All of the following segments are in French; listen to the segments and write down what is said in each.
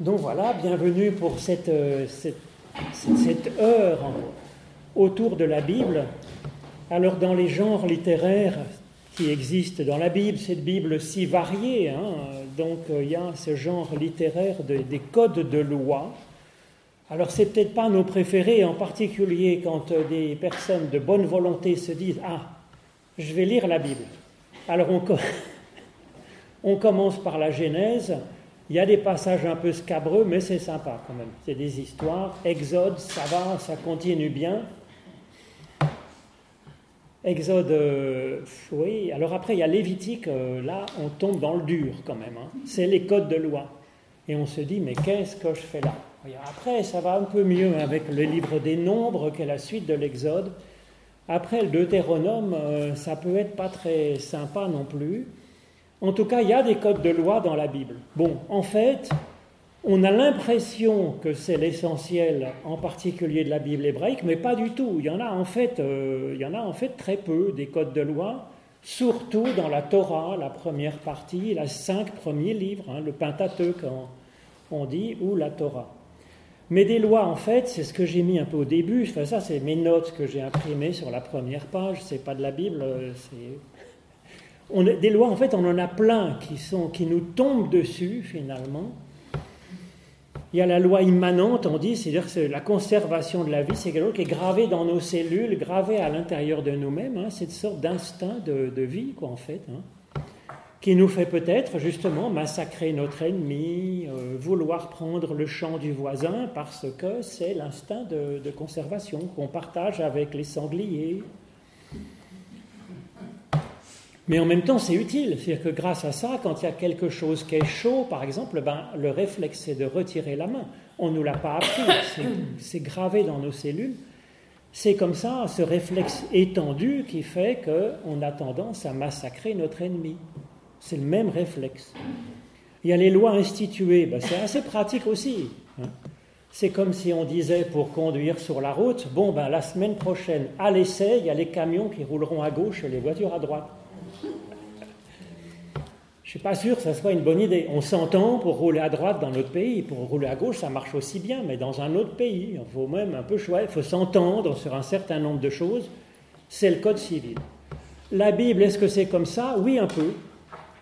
Donc voilà, bienvenue pour cette, euh, cette, cette heure autour de la Bible. Alors dans les genres littéraires qui existent dans la Bible, cette Bible si variée, hein, donc euh, il y a ce genre littéraire des codes de loi. Alors c'est peut-être pas nos préférés, en particulier quand euh, des personnes de bonne volonté se disent ah je vais lire la Bible. Alors on commence par la Genèse il y a des passages un peu scabreux, mais c'est sympa quand même. C'est des histoires. Exode, ça va, ça continue bien. Exode, euh, oui. Alors après, il y a Lévitique, euh, là, on tombe dans le dur quand même. Hein. C'est les codes de loi. Et on se dit, mais qu'est-ce que je fais là? Après, ça va un peu mieux avec le livre des Nombres, qui est la suite de l'Exode. Après, le Deutéronome, euh, ça peut être pas très sympa non plus. En tout cas, il y a des codes de loi dans la Bible. Bon, en fait, on a l'impression que c'est l'essentiel, en particulier de la Bible hébraïque, mais pas du tout. Il y en a en fait, euh, il y en a en fait très peu des codes de loi, surtout dans la Torah, la première partie, les cinq premiers livres, hein, le Pentateuque, on dit, ou la Torah. Mais des lois, en fait, c'est ce que j'ai mis un peu au début. Enfin, ça, c'est mes notes que j'ai imprimées sur la première page. C'est pas de la Bible, euh, c'est des lois, en fait, on en a plein qui, sont, qui nous tombent dessus, finalement. Il y a la loi immanente, on dit, c'est-à-dire que la conservation de la vie, c'est quelque chose qui est gravé dans nos cellules, gravé à l'intérieur de nous-mêmes. Hein, c'est une sorte d'instinct de, vie, quoi, en fait, hein, qui nous fait peut-être, justement, massacrer notre ennemi, euh, vouloir prendre le champ du voisin, parce que c'est l'instinct de conservation qu'on partage avec les sangliers, mais en même temps, c'est utile. C'est-à-dire que grâce à ça, quand il y a quelque chose qui est chaud, par exemple, ben, le réflexe, c'est de retirer la main. On ne nous l'a pas appris, c'est gravé dans nos cellules. C'est comme ça, ce réflexe étendu qui fait qu'on a tendance à massacrer notre ennemi. C'est le même réflexe. Il y a les lois instituées, ben, c'est assez pratique aussi. Hein. C'est comme si on disait pour conduire sur la route, bon, ben, la semaine prochaine, à l'essai, il y a les camions qui rouleront à gauche et les voitures à droite. Je ne suis pas sûr que ce soit une bonne idée. On s'entend pour rouler à droite dans notre pays, pour rouler à gauche, ça marche aussi bien, mais dans un autre pays, il faut même un peu choisir, il faut s'entendre sur un certain nombre de choses. C'est le code civil. La Bible, est-ce que c'est comme ça? Oui, un peu.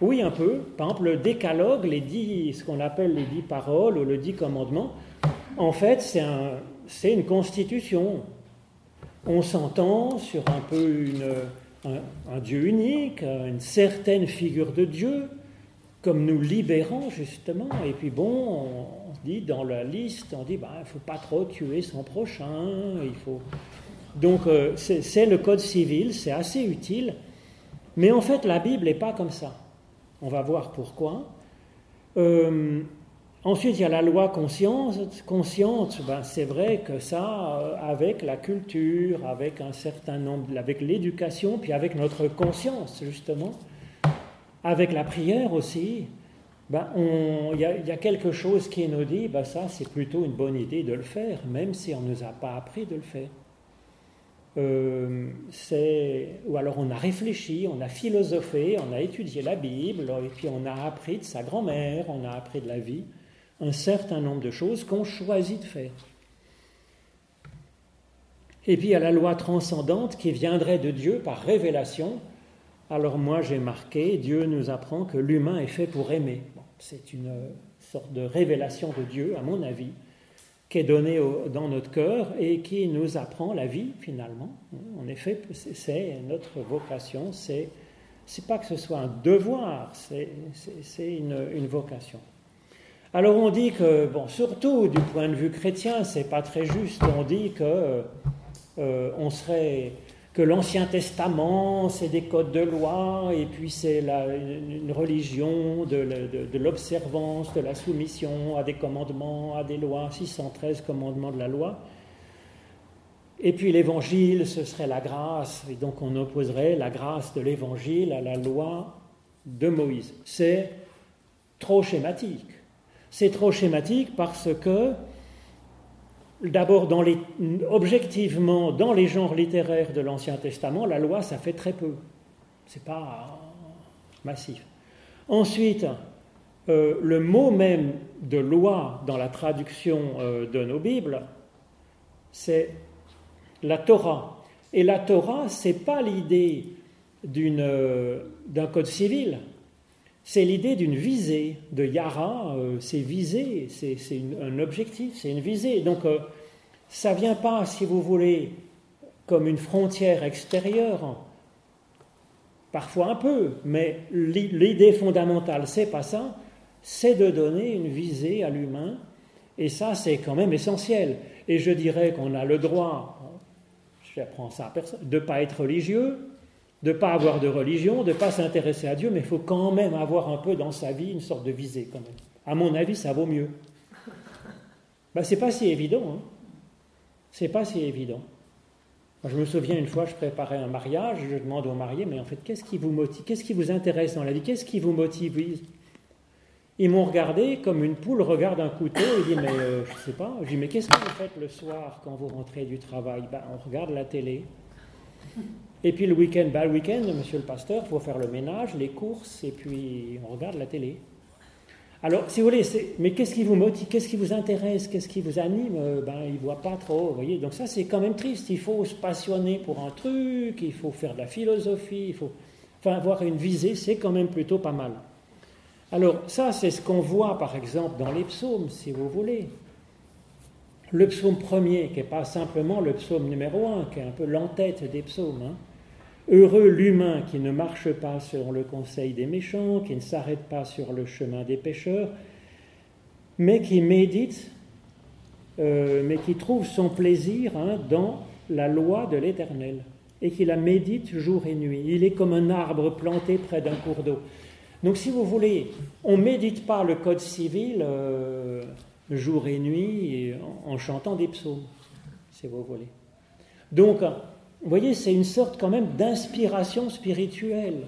Oui, un peu. Par exemple, le décalogue, les dix, ce qu'on appelle les dix paroles ou le dix commandements, en fait, c'est un, une constitution. On s'entend sur un peu un, Dieu unique, une certaine figure de Dieu, comme nous libérons justement. Et puis bon, on, dit dans la liste, on dit, bah, il ne faut pas trop tuer son prochain, il faut... Donc euh, c'est le code civil, c'est assez utile, mais en fait la Bible n'est pas comme ça. On va voir pourquoi. Euh, ensuite, il y a la loi consciente. consciente ben, c'est vrai que ça, euh, avec la culture, avec un certain nombre, avec l'éducation, puis avec notre conscience, justement, avec la prière aussi, ben, il y, a quelque chose qui nous dit, ben, ça c'est plutôt une bonne idée de le faire, même si on ne nous a pas appris de le faire. Euh, ou alors on a réfléchi, on a philosophé, on a étudié la Bible, et puis on a appris de sa grand-mère, on a appris de la vie, un certain nombre de choses qu'on choisit de faire. Et puis il y a la loi transcendante qui viendrait de Dieu par révélation, alors moi j'ai marqué, Dieu nous apprend que l'humain est fait pour aimer. c'est une sorte de révélation de Dieu, à mon avis, qui est donnée dans notre cœur et qui nous apprend la vie finalement. En effet, c'est notre vocation, c'est c'est pas que ce soit un devoir, c'est une, vocation. Alors on dit que, bon, surtout du point de vue chrétien, c'est pas très juste. On dit que euh, on serait que l'Ancien Testament, c'est des codes de loi, et puis c'est une religion de, l'observance, de la soumission à des commandements, à des lois, 613 commandements de la loi. Et puis l'Évangile, ce serait la grâce, et donc on opposerait la grâce de l'Évangile à la loi de Moïse. C'est trop schématique. C'est trop schématique parce que D'abord, objectivement, dans les genres littéraires de l'Ancien Testament, la loi, ça fait très peu. C'est pas massif. Ensuite, euh, le mot même de loi dans la traduction euh, de nos Bibles, c'est la Torah. Et la Torah, ce n'est pas l'idée euh, d'un code civil, c'est l'idée d'une visée, de Yara, euh, c'est visée, c'est un objectif, c'est une visée. Donc ça ne vient pas, si vous voulez, comme une frontière extérieure, parfois un peu, mais l'idée fondamentale, c'est pas ça, c'est de donner une visée à l'humain, et ça, c'est quand même essentiel. Et je dirais qu'on a le droit, j'apprends ça à personne, de ne pas être religieux, de ne pas avoir de religion, de ne pas s'intéresser à Dieu, mais il faut quand même avoir un peu dans sa vie une sorte de visée, quand même. À mon avis, ça vaut mieux. Ben, c'est pas si évident. Hein. C'est pas si évident. je me souviens une fois, je préparais un mariage, je demande aux mariés, mais en fait, qu'est-ce qui vous motive Qu'est-ce qui vous intéresse dans la vie Qu'est-ce qui vous motive Ils m'ont regardé comme une poule regarde un couteau et dit, mais euh, je sais pas. Je dis, mais qu'est-ce que vous faites le soir quand vous rentrez du travail? Ben, On regarde la télé. Et puis le week-end, ben, le week-end, monsieur le pasteur, il faut faire le ménage, les courses, et puis on regarde la télé. Alors, si vous voulez, mais qu'est-ce qui vous motive, qu'est-ce qui vous intéresse, qu'est-ce qui vous anime? Euh, Ben, il ne voit pas trop, vous voyez. Donc ça, c'est quand même triste. Il faut se passionner pour un truc, il faut faire de la philosophie, il faut, enfin, avoir une visée, c'est quand même plutôt pas mal. Alors, ça, c'est ce qu'on voit, par exemple, dans les psaumes, si vous voulez. Le psaume premier, qui n'est pas simplement le psaume numéro un, qui est un peu l'entête des psaumes. Hein. Heureux l'humain qui ne marche pas selon le conseil des méchants, qui ne s'arrête pas sur le chemin des pécheurs, mais qui médite, euh, mais qui trouve son plaisir hein, dans la loi de l'Éternel, et qui la médite jour et nuit. Il est comme un arbre planté près d'un cours d'eau. Donc si vous voulez, on ne médite pas le code civil euh, jour et nuit en, en chantant des psaumes, si vous voulez. Donc, vous voyez, c'est une sorte quand même d'inspiration spirituelle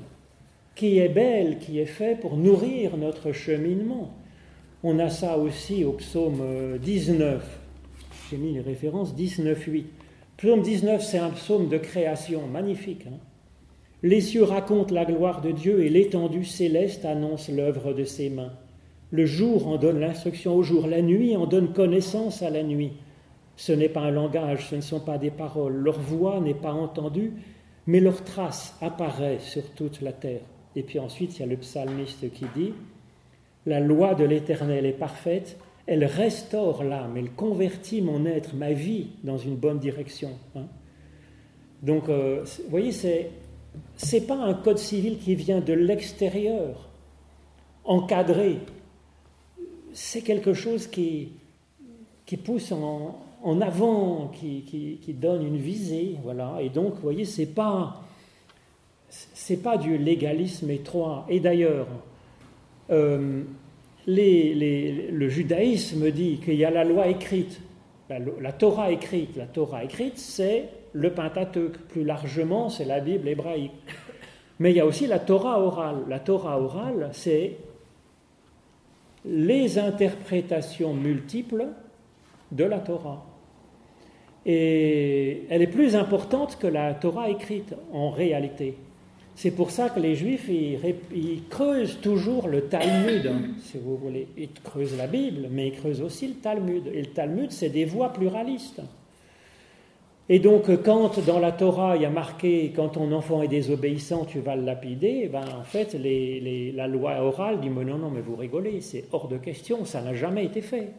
qui est belle, qui est faite pour nourrir notre cheminement. On a ça aussi au psaume 19. J'ai mis les références 19.8. Psaume 19, c'est un psaume de création magnifique. Hein. les cieux racontent la gloire de Dieu et l'étendue céleste annonce l'œuvre de ses mains. Le jour en donne l'instruction au jour, la nuit en donne connaissance à la nuit. Ce n'est pas un langage, ce ne sont pas des paroles, leur voix n'est pas entendue, mais leur trace apparaît sur toute la terre. Et puis ensuite, il y a le psalmiste qui dit, La loi de l'Éternel est parfaite, elle restaure l'âme, elle convertit mon être, ma vie, dans une bonne direction. Hein. Donc, euh, vous voyez, c'est n'est pas un code civil qui vient de l'extérieur, encadré. C'est quelque chose qui, qui pousse en, en avant, qui, donne une visée, voilà. Et donc, vous voyez, c'est pas c'est pas du légalisme étroit. Et d'ailleurs, euh, le judaïsme dit qu'il y a la loi écrite, la, Torah écrite. La Torah écrite, c'est le Pentateuque. Plus largement, c'est la Bible hébraïque. Mais il y a aussi la Torah orale. La Torah orale, c'est les interprétations multiples de la Torah. Et elle est plus importante que la Torah écrite en réalité. C'est pour ça que les Juifs, ils, creusent toujours le Talmud, hein, si vous voulez. Ils creusent la Bible, mais ils creusent aussi le Talmud. Et le Talmud, c'est des voix pluralistes. Et donc, quand dans la Torah, il y a marqué quand ton enfant est désobéissant, tu vas le lapider, ben, en fait, la loi orale dit mais non, non, mais vous rigolez, c'est hors de question, ça n'a jamais été fait.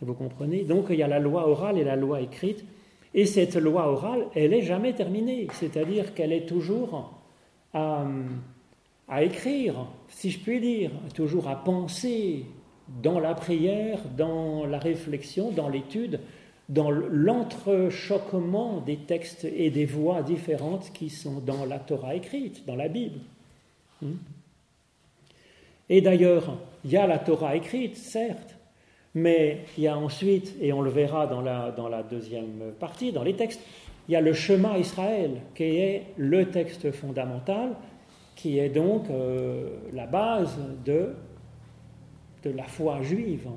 Vous comprenez Donc il y a la loi orale et la loi écrite. Et cette loi orale, elle n'est jamais terminée. C'est-à-dire qu'elle est toujours à, écrire, si je puis dire, toujours à penser dans la prière, dans la réflexion, dans l'étude, dans l'entrechoquement des textes et des voix différentes qui sont dans la Torah écrite, dans la Bible. Hmm? Et d'ailleurs, il y a la Torah écrite, certes, mais il y a ensuite, et on le verra dans la, deuxième partie, dans les textes, il y a le chemin Israël, qui est le texte fondamental, qui est donc euh, la base de, de la foi juive.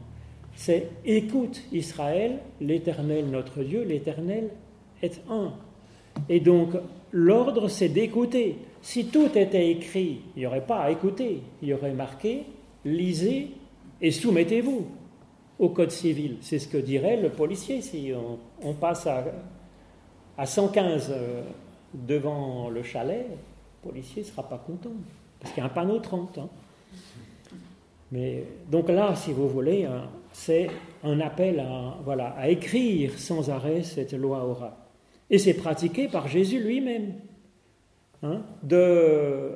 C'est écoute Israël, l'Éternel notre Dieu, l'Éternel est un. Et donc l'ordre c'est d'écouter. Si tout était écrit, il n'y aurait pas à écouter, il y aurait marqué lisez et soumettez-vous code civil. C'est ce que dirait le policier si on, passe à, à 115 euh, devant le chalet, le policier ne sera pas content, parce qu'il y a un panneau 30. Hein. Mais, donc là, si vous voulez, hein, c'est un appel à, voilà, à écrire sans arrêt cette loi orale. Et c'est pratiqué par Jésus lui-même. Hein, de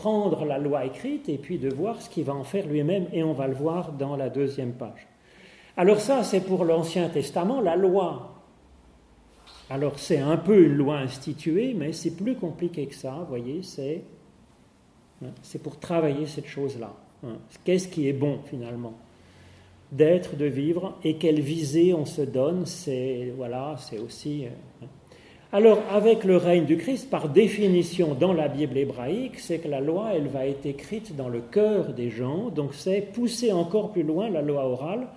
prendre la loi écrite et puis de voir ce qu'il va en faire lui-même, et on va le voir dans la deuxième page. Alors ça, c'est pour l'Ancien Testament, la loi. Alors c'est un peu une loi instituée, mais c'est plus compliqué que ça, vous voyez, c'est, hein, pour travailler cette chose-là. Hein. Qu'est-ce qui est bon finalement? D'être, de vivre, et quelle visée on se donne, c'est, voilà, c'est aussi... Hein. Alors, avec le règne du Christ, par définition dans la Bible hébraïque, c'est que la loi, elle va être écrite dans le cœur des gens, donc c'est pousser encore plus loin la loi orale,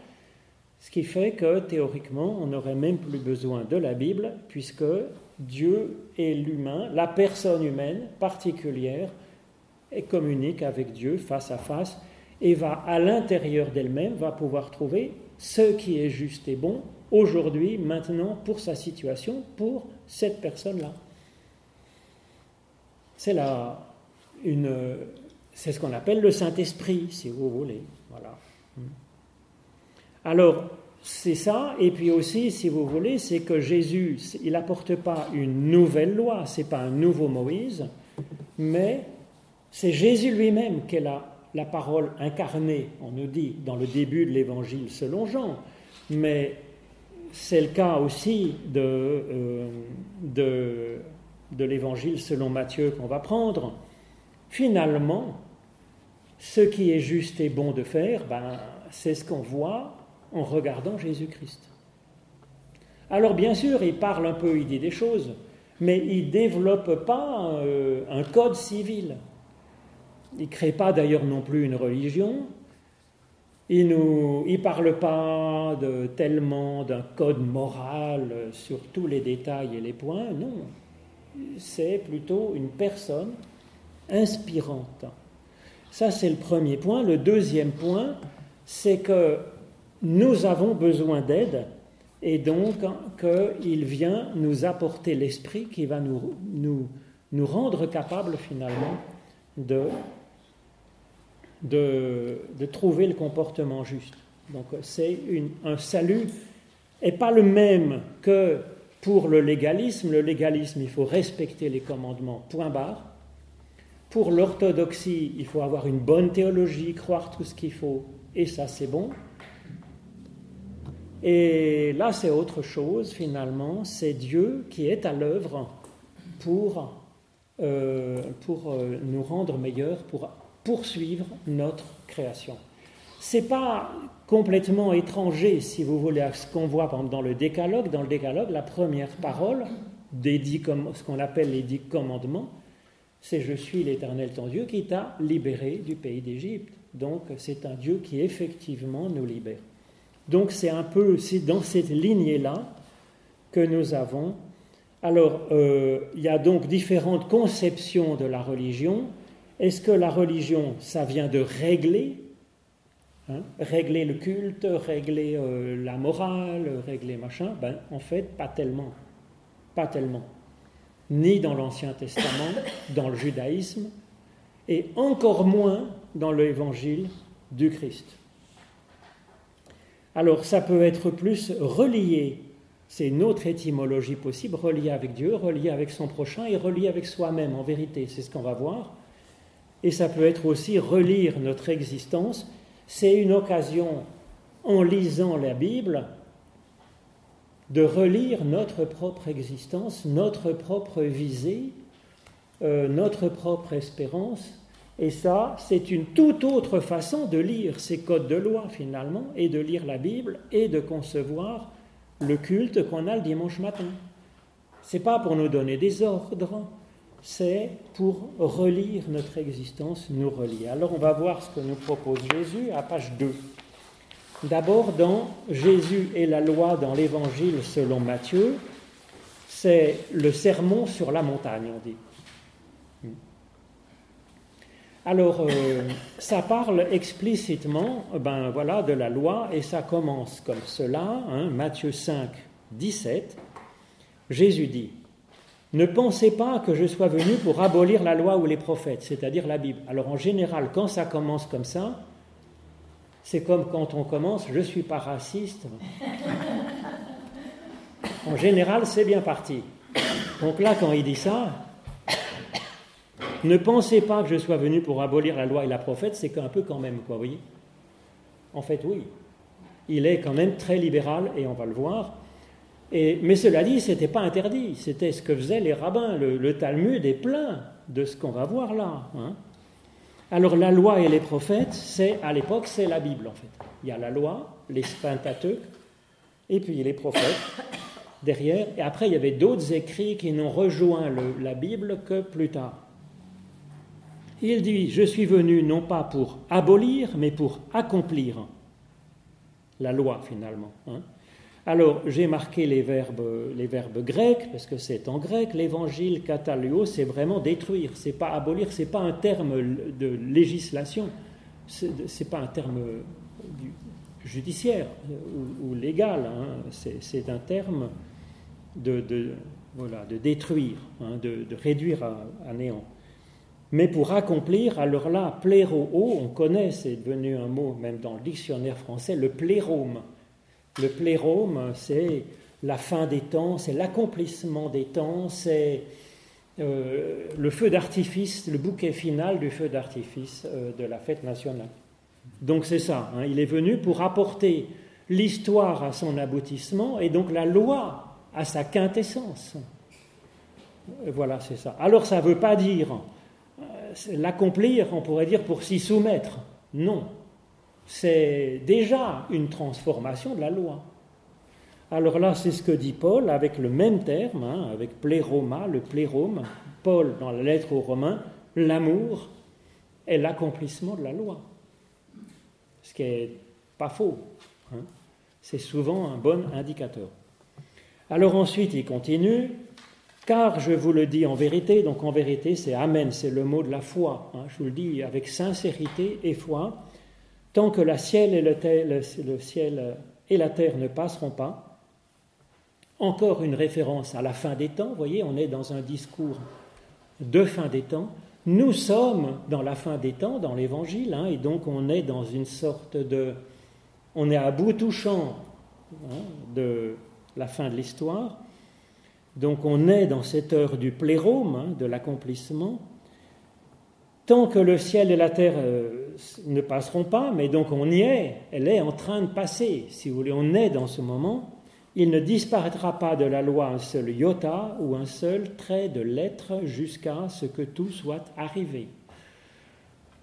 ce qui fait que théoriquement, on n'aurait même plus besoin de la Bible, puisque Dieu et l'humain, la personne humaine particulière, et communique avec Dieu face à face et va à l'intérieur d'elle-même, va pouvoir trouver ce qui est juste et bon aujourd'hui, maintenant, pour sa situation, pour cette personne-là. C'est là une, c'est ce qu'on appelle le Saint-Esprit, si vous voulez. Voilà. Alors, c'est ça, et puis aussi, si vous voulez, c'est que Jésus, il n'apporte pas une nouvelle loi, c'est pas un nouveau Moïse, mais c'est Jésus lui-même qui est la, la parole incarnée, on nous dit, dans le début de l'évangile selon Jean. Mais c'est le cas aussi de, euh, de, de l'évangile selon Matthieu qu'on va prendre. Finalement, ce qui est juste et bon de faire, ben, c'est ce qu'on voit en regardant Jésus-Christ. Alors bien sûr, il parle un peu, il dit des choses, mais il ne développe pas euh, un code civil. Il ne crée pas d'ailleurs non plus une religion. Il ne parle pas tellement d'un code moral sur tous les détails et les points. Non. C'est plutôt une personne inspirante. Ça, c'est le premier point. Le deuxième point, c'est que nous avons besoin d'aide et donc qu'il vient nous apporter l'esprit qui va nous, nous, nous rendre capables finalement de de, trouver le comportement juste. Donc c'est un salut et pas le même que pour le légalisme. Le légalisme, il faut respecter les commandements, point barre. Pour l'orthodoxie, il faut avoir une bonne théologie, croire tout ce qu'il faut, et ça c'est bon. Et là, c'est autre chose finalement, c'est Dieu qui est à l'œuvre pour, euh, pour euh, nous rendre meilleurs, pour poursuivre notre création. Ce n'est pas complètement étranger, si vous voulez, à ce qu'on voit dans le décalogue. Dans le décalogue, la première parole, des ce qu'on appelle les dix commandements, c'est Je suis l'Éternel ton Dieu qui t'a libéré du pays d'Égypte. Donc c'est un Dieu qui effectivement nous libère. Donc c'est un peu dans cette lignée-là que nous avons. Alors euh, il y a donc différentes conceptions de la religion. Est-ce que la religion, ça vient de régler hein, Régler le culte, régler euh, la morale, régler machin? Ben, En fait, pas tellement. Pas tellement. Ni dans l'Ancien Testament, dans le judaïsme, et encore moins dans l'évangile du Christ. Alors ça peut être plus relié, c'est une autre étymologie possible, relié avec Dieu, relié avec son prochain et relié avec soi-même en vérité, c'est ce qu'on va voir et ça peut être aussi relire notre existence. C'est une occasion, en lisant la Bible, de relire notre propre existence, notre propre visée, euh, notre propre espérance. Et ça, c'est une toute autre façon de lire ces codes de loi finalement, et de lire la Bible, et de concevoir le culte qu'on a le dimanche matin. C'est pas pour nous donner des ordres, c'est pour relire notre existence, nous relier. Alors on va voir ce que nous propose Jésus à page 2. D'abord dans Jésus et la loi dans l'Évangile selon Matthieu, c'est le sermon sur la montagne, on dit. Alors, euh, ça parle explicitement ben, voilà, de la loi et ça commence comme cela, hein, Matthieu 5, 17. Jésus dit Ne pensez pas que je sois venu pour abolir la loi ou les prophètes, c'est-à-dire la Bible. Alors, en général, quand ça commence comme ça, c'est comme quand on commence Je suis pas raciste. En général, c'est bien parti. Donc là, quand il dit ça, ne pensez pas que je sois venu pour abolir la loi et la prophète, c'est un peu quand même, quoi, vous voyez? En fait, oui. Il est quand même très libéral, et on va le voir. Mais cela dit, ce n'était pas interdit, c'était ce que faisaient les rabbins. Le, Talmud est plein de ce qu'on va voir là. Hein. Alors la loi et les prophètes, c'est à l'époque, c'est la Bible en fait. Il y a la loi, les Pentateuques, et puis les prophètes derrière. Et après, il y avait d'autres écrits qui n'ont rejoint la Bible que plus tard. Il dit, je suis venu non pas pour abolir, mais pour accomplir la loi finalement. Hein. Alors, j'ai marqué les verbes, les verbes grecs, parce que c'est en grec. L'évangile katalio, c'est vraiment détruire. C'est pas abolir, c'est pas un terme de législation. C'est pas un terme judiciaire ou, légal. Hein. C'est un terme de, voilà, de détruire, hein, de, réduire à néant. Mais pour accomplir, alors là, pléro, on connaît, c'est devenu un mot même dans le dictionnaire français, le plérome. Le plérome, c'est la fin des temps, c'est l'accomplissement des temps, c'est euh, le feu d'artifice, le bouquet final du feu d'artifice euh, de la fête nationale. Donc c'est ça, hein. il est venu pour apporter l'histoire à son aboutissement et donc la loi à sa quintessence. Voilà, c'est ça. Alors ça ne veut pas dire l'accomplir, on pourrait dire, pour s'y soumettre. Non. C'est déjà une transformation de la loi. Alors là, c'est ce que dit Paul avec le même terme, hein, avec pléroma, le plérome. Paul, dans la lettre aux Romains, l'amour est l'accomplissement de la loi. Ce qui n'est pas faux. Hein. C'est souvent un bon indicateur. Alors ensuite, il continue, car je vous le dis en vérité, donc en vérité c'est Amen, c'est le mot de la foi, hein, je vous le dis avec sincérité et foi, tant que le, ciel et la terre ne passeront pas, encore une référence à la fin des temps, vous voyez, on est dans un discours de fin des temps, nous sommes dans la fin des temps, dans l'évangile, hein, et donc on est dans une sorte de... On est à bout touchant hein, de la fin de l'histoire, donc on est dans cette heure du plérome, hein, de l'accomplissement. Tant que le ciel et la terre euh, ne passeront pas, mais donc on y est, elle est en train de passer, si vous voulez, on est dans ce moment, il ne disparaîtra pas de la loi un seul iota ou un seul trait de lettre jusqu'à ce que tout soit arrivé.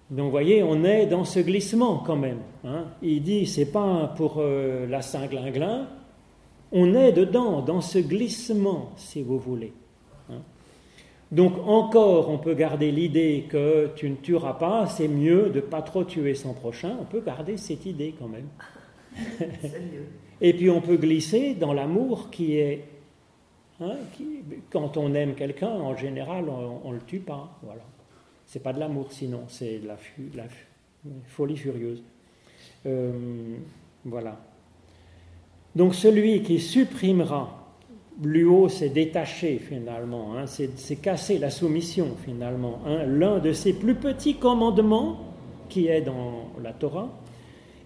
Donc vous voyez, on est dans ce glissement quand même. Hein. Il dit, c'est pas pour euh, la Saint-Glinglin, on est dedans, dans ce glissement, si vous voulez. Donc encore, on peut garder l'idée que tu ne tueras pas, c'est mieux de pas trop tuer son prochain. On peut garder cette idée quand même. Et puis on peut glisser dans l'amour qui est, hein, quand on aime quelqu'un, en général, on, ne le tue pas. Voilà. C'est pas de l'amour, sinon c'est la, la, folie furieuse. Euh, voilà. Donc celui qui supprimera, haut c'est détaché finalement, hein, c'est casser la soumission finalement, hein, l'un de ses plus petits commandements qui est dans la Torah,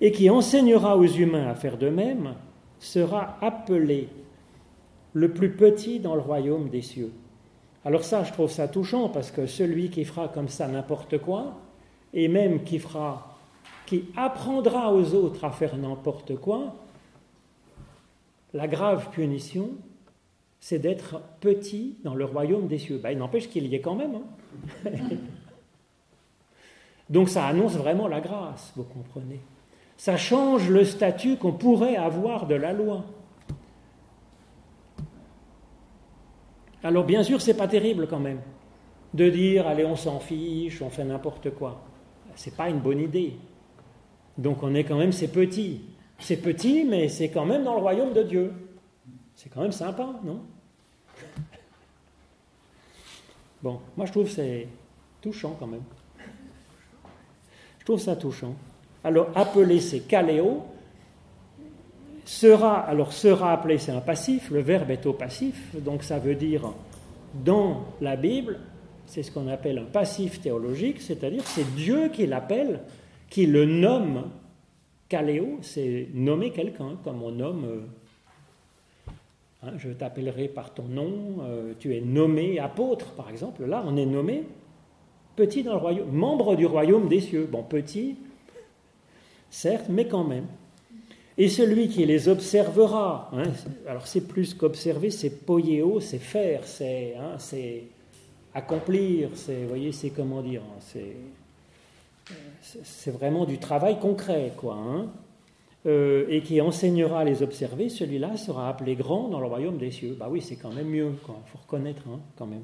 et qui enseignera aux humains à faire de même, sera appelé le plus petit dans le royaume des cieux. Alors ça, je trouve ça touchant parce que celui qui fera comme ça n'importe quoi, et même qui fera, qui apprendra aux autres à faire n'importe quoi, la grave punition, c'est d'être petit dans le royaume des cieux. Ben, il n'empêche qu'il y ait quand même. Hein. Donc ça annonce vraiment la grâce, vous comprenez. Ça change le statut qu'on pourrait avoir de la loi. Alors bien sûr, c'est pas terrible quand même de dire allez, on s'en fiche, on fait n'importe quoi. C'est pas une bonne idée. Donc on est quand même ces petits. C'est petit, mais c'est quand même dans le royaume de Dieu. C'est quand même sympa, non? Bon, moi je trouve c'est touchant quand même. Je trouve ça touchant. Alors, appeler, c'est kaléo. Sera, alors sera appelé, c'est un passif, le verbe est au passif, donc ça veut dire dans la Bible, c'est ce qu'on appelle un passif théologique, c'est-à-dire c'est Dieu qui l'appelle, qui le nomme. Kaléo, c'est nommer quelqu'un, comme on nomme euh, hein, je t'appellerai par ton nom, euh, tu es nommé apôtre, par exemple. Là, on est nommé petit dans le royaume, membre du royaume des cieux. Bon, petit, certes, mais quand même. Et celui qui les observera, hein, alors c'est plus qu'observer, c'est poiéo, c'est faire, c'est hein, accomplir, c'est, voyez, c'est comment dire, c'est, vraiment du travail concret, quoi. Euh, et qui enseignera à les observer, celui-là sera appelé grand dans le royaume des cieux. Bah oui, c'est quand même mieux. Il faut reconnaître, quand même.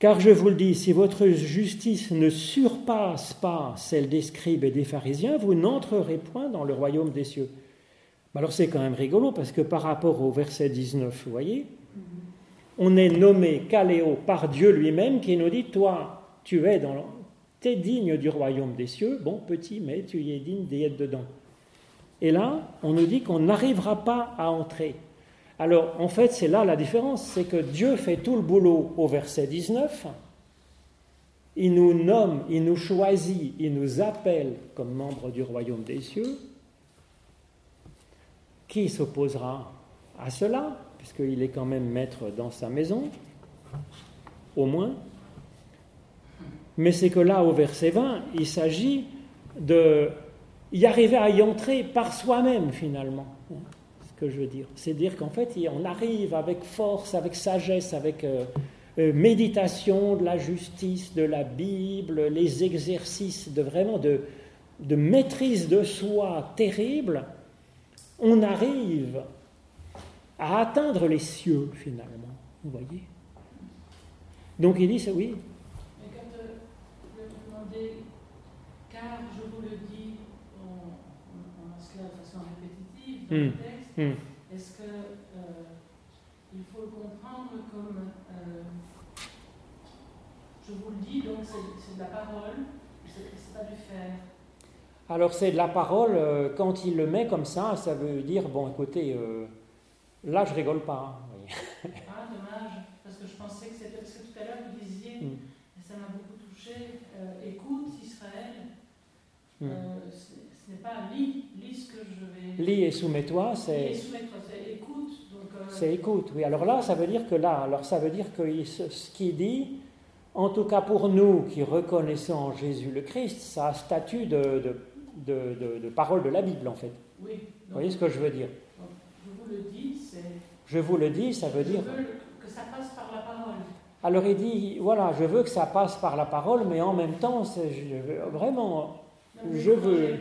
Car je vous le dis, si votre justice ne surpasse pas celle des scribes et des pharisiens, vous n'entrerez point dans le royaume des cieux. Alors c'est quand même rigolo parce que par rapport au verset 19, vous voyez, on est nommé Caléo par Dieu lui-même qui nous dit, toi, tu es, dans, es digne du royaume des cieux, bon petit, mais tu y es digne d'y être dedans. Et là, on nous dit qu'on n'arrivera pas à entrer. Alors, en fait, c'est là la différence, c'est que Dieu fait tout le boulot au verset 19. Il nous nomme, il nous choisit, il nous appelle comme membres du royaume des cieux. Qui s'opposera à cela, puisqu'il est quand même maître dans sa maison, au moins? Mais c'est que là, au verset 20, il s'agit de y arriver à y entrer par soi-même, finalement je veux dire. C'est dire qu'en fait, on arrive avec force, avec sagesse, avec euh, euh, méditation de la justice, de la Bible, les exercices de vraiment de, maîtrise de soi terrible, on arrive à atteindre les cieux finalement. Vous voyez Donc il dit, ça, oui. Mais quand euh, car je vous le dis, on, on, cela de façon dans hmm. Hmm. Est-ce qu'il euh, faut le comprendre comme euh, je vous le dis, donc c'est de la parole, c'est pas du faire Alors c'est de la parole, euh, quand il le met comme ça, ça veut dire, bon écoutez, là je rigole pas. Hein, ah dommage, parce que je pensais que c'était, parce que tout à l'heure vous disiez, hmm. et ça m'a beaucoup touché, écoute Israël, ce n'est pas lit, Lis et soumets-toi, c'est. écoute. Euh, c'est écoute, oui. Alors là, ça veut dire que là, alors ça veut dire que ce qu'il dit, en tout cas pour nous qui reconnaissons en Jésus le Christ, ça a statut de, de, de, parole de la Bible, en fait. Oui. vous voyez ce que je veux dire? Je vous le dis, c'est. Je vous le dis, ça veut je dire. Veux que ça passe par la parole. Alors il dit, voilà, je veux que ça passe par la parole, mais en même temps, vraiment, je veux.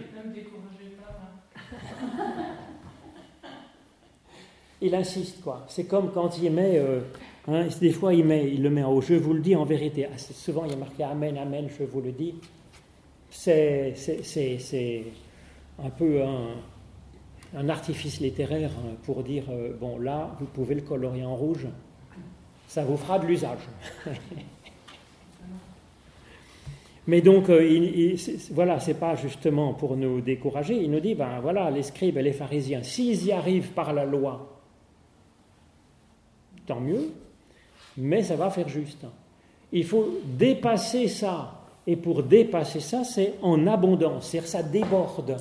Il insiste, quoi. C'est comme quand il met, euh, hein, des fois il, met, il le met en haut, je vous le dis en vérité. Ah, souvent il y a marqué Amen, Amen, je vous le dis. C'est un peu un, un, artifice littéraire hein, pour dire, euh, bon là, vous pouvez le colorier en rouge, ça vous fera de l'usage. Mais donc, euh, il, voilà, c'est pas justement pour nous décourager. Il nous dit, ben voilà, les scribes et les pharisiens, s'ils y arrivent par la loi, tant mieux, mais ça va faire juste. Il faut dépasser ça. Et pour dépasser ça, c'est en abondance, c'est-à-dire ça déborde.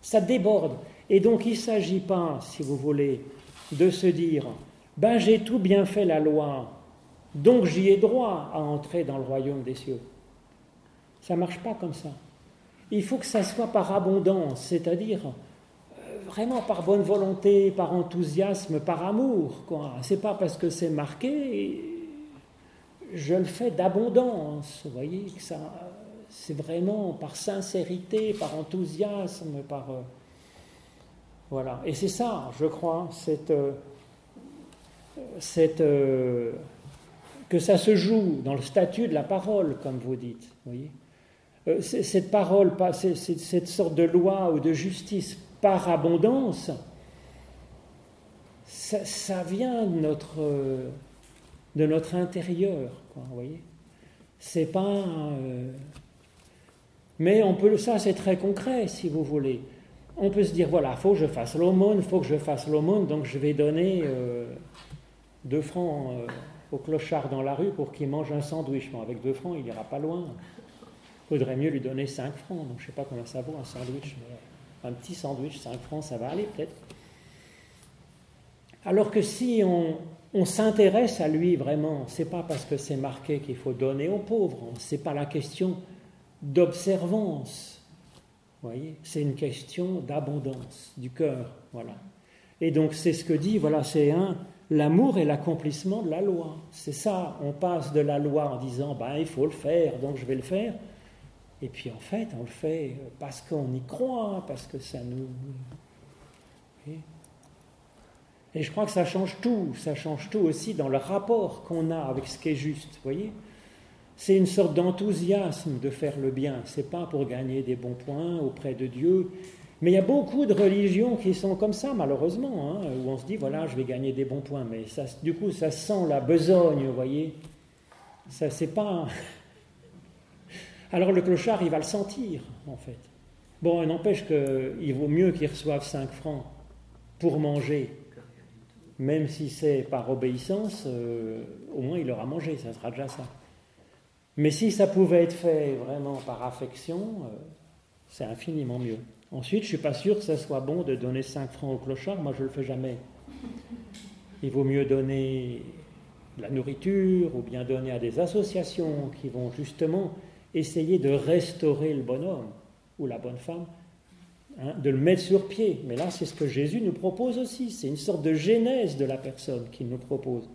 Ça déborde. Et donc il ne s'agit pas, si vous voulez, de se dire, ben j'ai tout bien fait la loi, donc j'y ai droit à entrer dans le royaume des cieux. Ça ne marche pas comme ça. Il faut que ça soit par abondance, c'est-à-dire euh, vraiment par bonne volonté, par enthousiasme, par amour. Ce n'est pas parce que c'est marqué, je le fais d'abondance. Vous voyez que ça, c'est vraiment par sincérité, par enthousiasme, par euh, voilà. Et c'est ça, je crois, cette, euh, que ça se joue dans le statut de la parole, comme vous dites. Cette parole, cette sorte de loi ou de justice par abondance, ça, vient de notre, intérieur, vous voyez. C'est pas, euh, Mais on peut, ça c'est très concret si vous voulez. On peut se dire voilà, faut que je fasse l'aumône, faut que je fasse l'aumône, donc je vais donner euh, deux francs euh, au clochard dans la rue pour qu'il mange un sandwich. Bon, avec deux francs, il ira pas loin. Il faudrait mieux lui donner cinq francs. Donc je sais pas combien ça vaut un sandwich, mais un petit sandwich, cinq francs, ça va aller peut-être. Alors que si on, s'intéresse à lui vraiment, c'est pas parce que c'est marqué qu'il faut donner aux pauvres, c'est pas la question d'observance. Voyez, c'est une question d'abondance du cœur, voilà. Et donc c'est ce que dit, voilà, c'est un l'amour est l'accomplissement de la loi. C'est ça, on passe de la loi en disant ben il faut le faire, donc je vais le faire. Et puis en fait, on le fait parce qu'on y croit, parce que ça nous et je crois que ça change tout, ça change tout aussi dans le rapport qu'on a avec ce qui est juste, voyez c'est une sorte d'enthousiasme de faire le bien. C'est pas pour gagner des bons points auprès de Dieu. Mais il y a beaucoup de religions qui sont comme ça, malheureusement, hein, où on se dit voilà, je vais gagner des bons points. Mais ça, du coup, ça sent la besogne, vous voyez. Ça, c'est pas. Alors le clochard, il va le sentir, en fait. Bon, n'empêche qu'il vaut mieux qu'il reçoive 5 francs pour manger, même si c'est par obéissance, euh, au moins il aura mangé, ça sera déjà ça. Mais si ça pouvait être fait vraiment par affection, euh, c'est infiniment mieux. Ensuite, je ne suis pas sûr que ce soit bon de donner 5 francs au clochard, moi je ne le fais jamais. Il vaut mieux donner la nourriture ou bien donner à des associations qui vont justement essayer de restaurer le bonhomme ou la bonne femme, hein, de le mettre sur pied. Mais là, c'est ce que Jésus nous propose aussi. C'est une sorte de genèse de la personne qu'il nous propose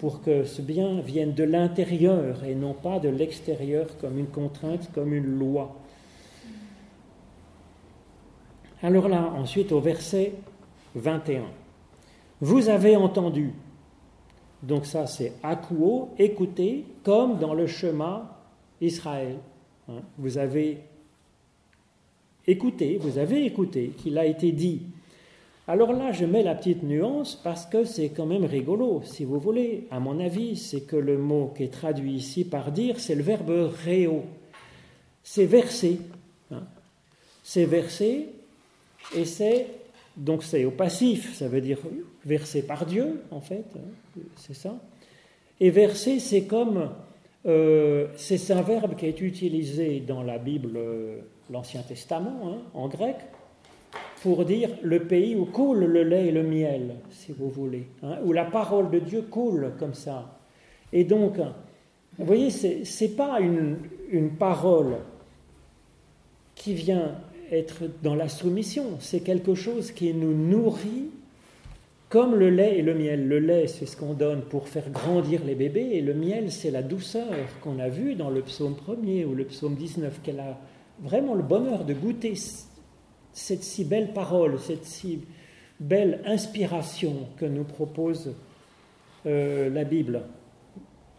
pour que ce bien vienne de l'intérieur et non pas de l'extérieur comme une contrainte, comme une loi. Alors là, ensuite au verset 21. Vous avez entendu. Donc ça c'est akuo, écoutez, comme dans le chemin Israël. Hein. Vous avez écouté, vous avez écouté qu'il a été dit alors là, je mets la petite nuance parce que c'est quand même rigolo, si vous voulez. À mon avis, c'est que le mot qui est traduit ici par dire, c'est le verbe réo. C'est verser. Hein. C'est verser et c'est donc c'est au passif, ça veut dire verser par Dieu, en fait, hein, c'est ça. Et verser, c'est comme euh, c'est un verbe qui est utilisé dans la Bible, euh, l'Ancien Testament, hein, en grec, pour dire le pays où coule le lait et le miel, si vous voulez, hein, où la parole de Dieu coule comme ça. Et donc, vous voyez, ce n'est pas une, une parole qui vient être dans la soumission, c'est quelque chose qui nous nourrit comme le lait et le miel. Le lait, c'est ce qu'on donne pour faire grandir les bébés, et le miel, c'est la douceur qu'on a vue dans le psaume 1er ou le psaume 19, qu'elle a vraiment le bonheur de goûter cette si belle parole, cette si belle inspiration que nous propose euh, la Bible,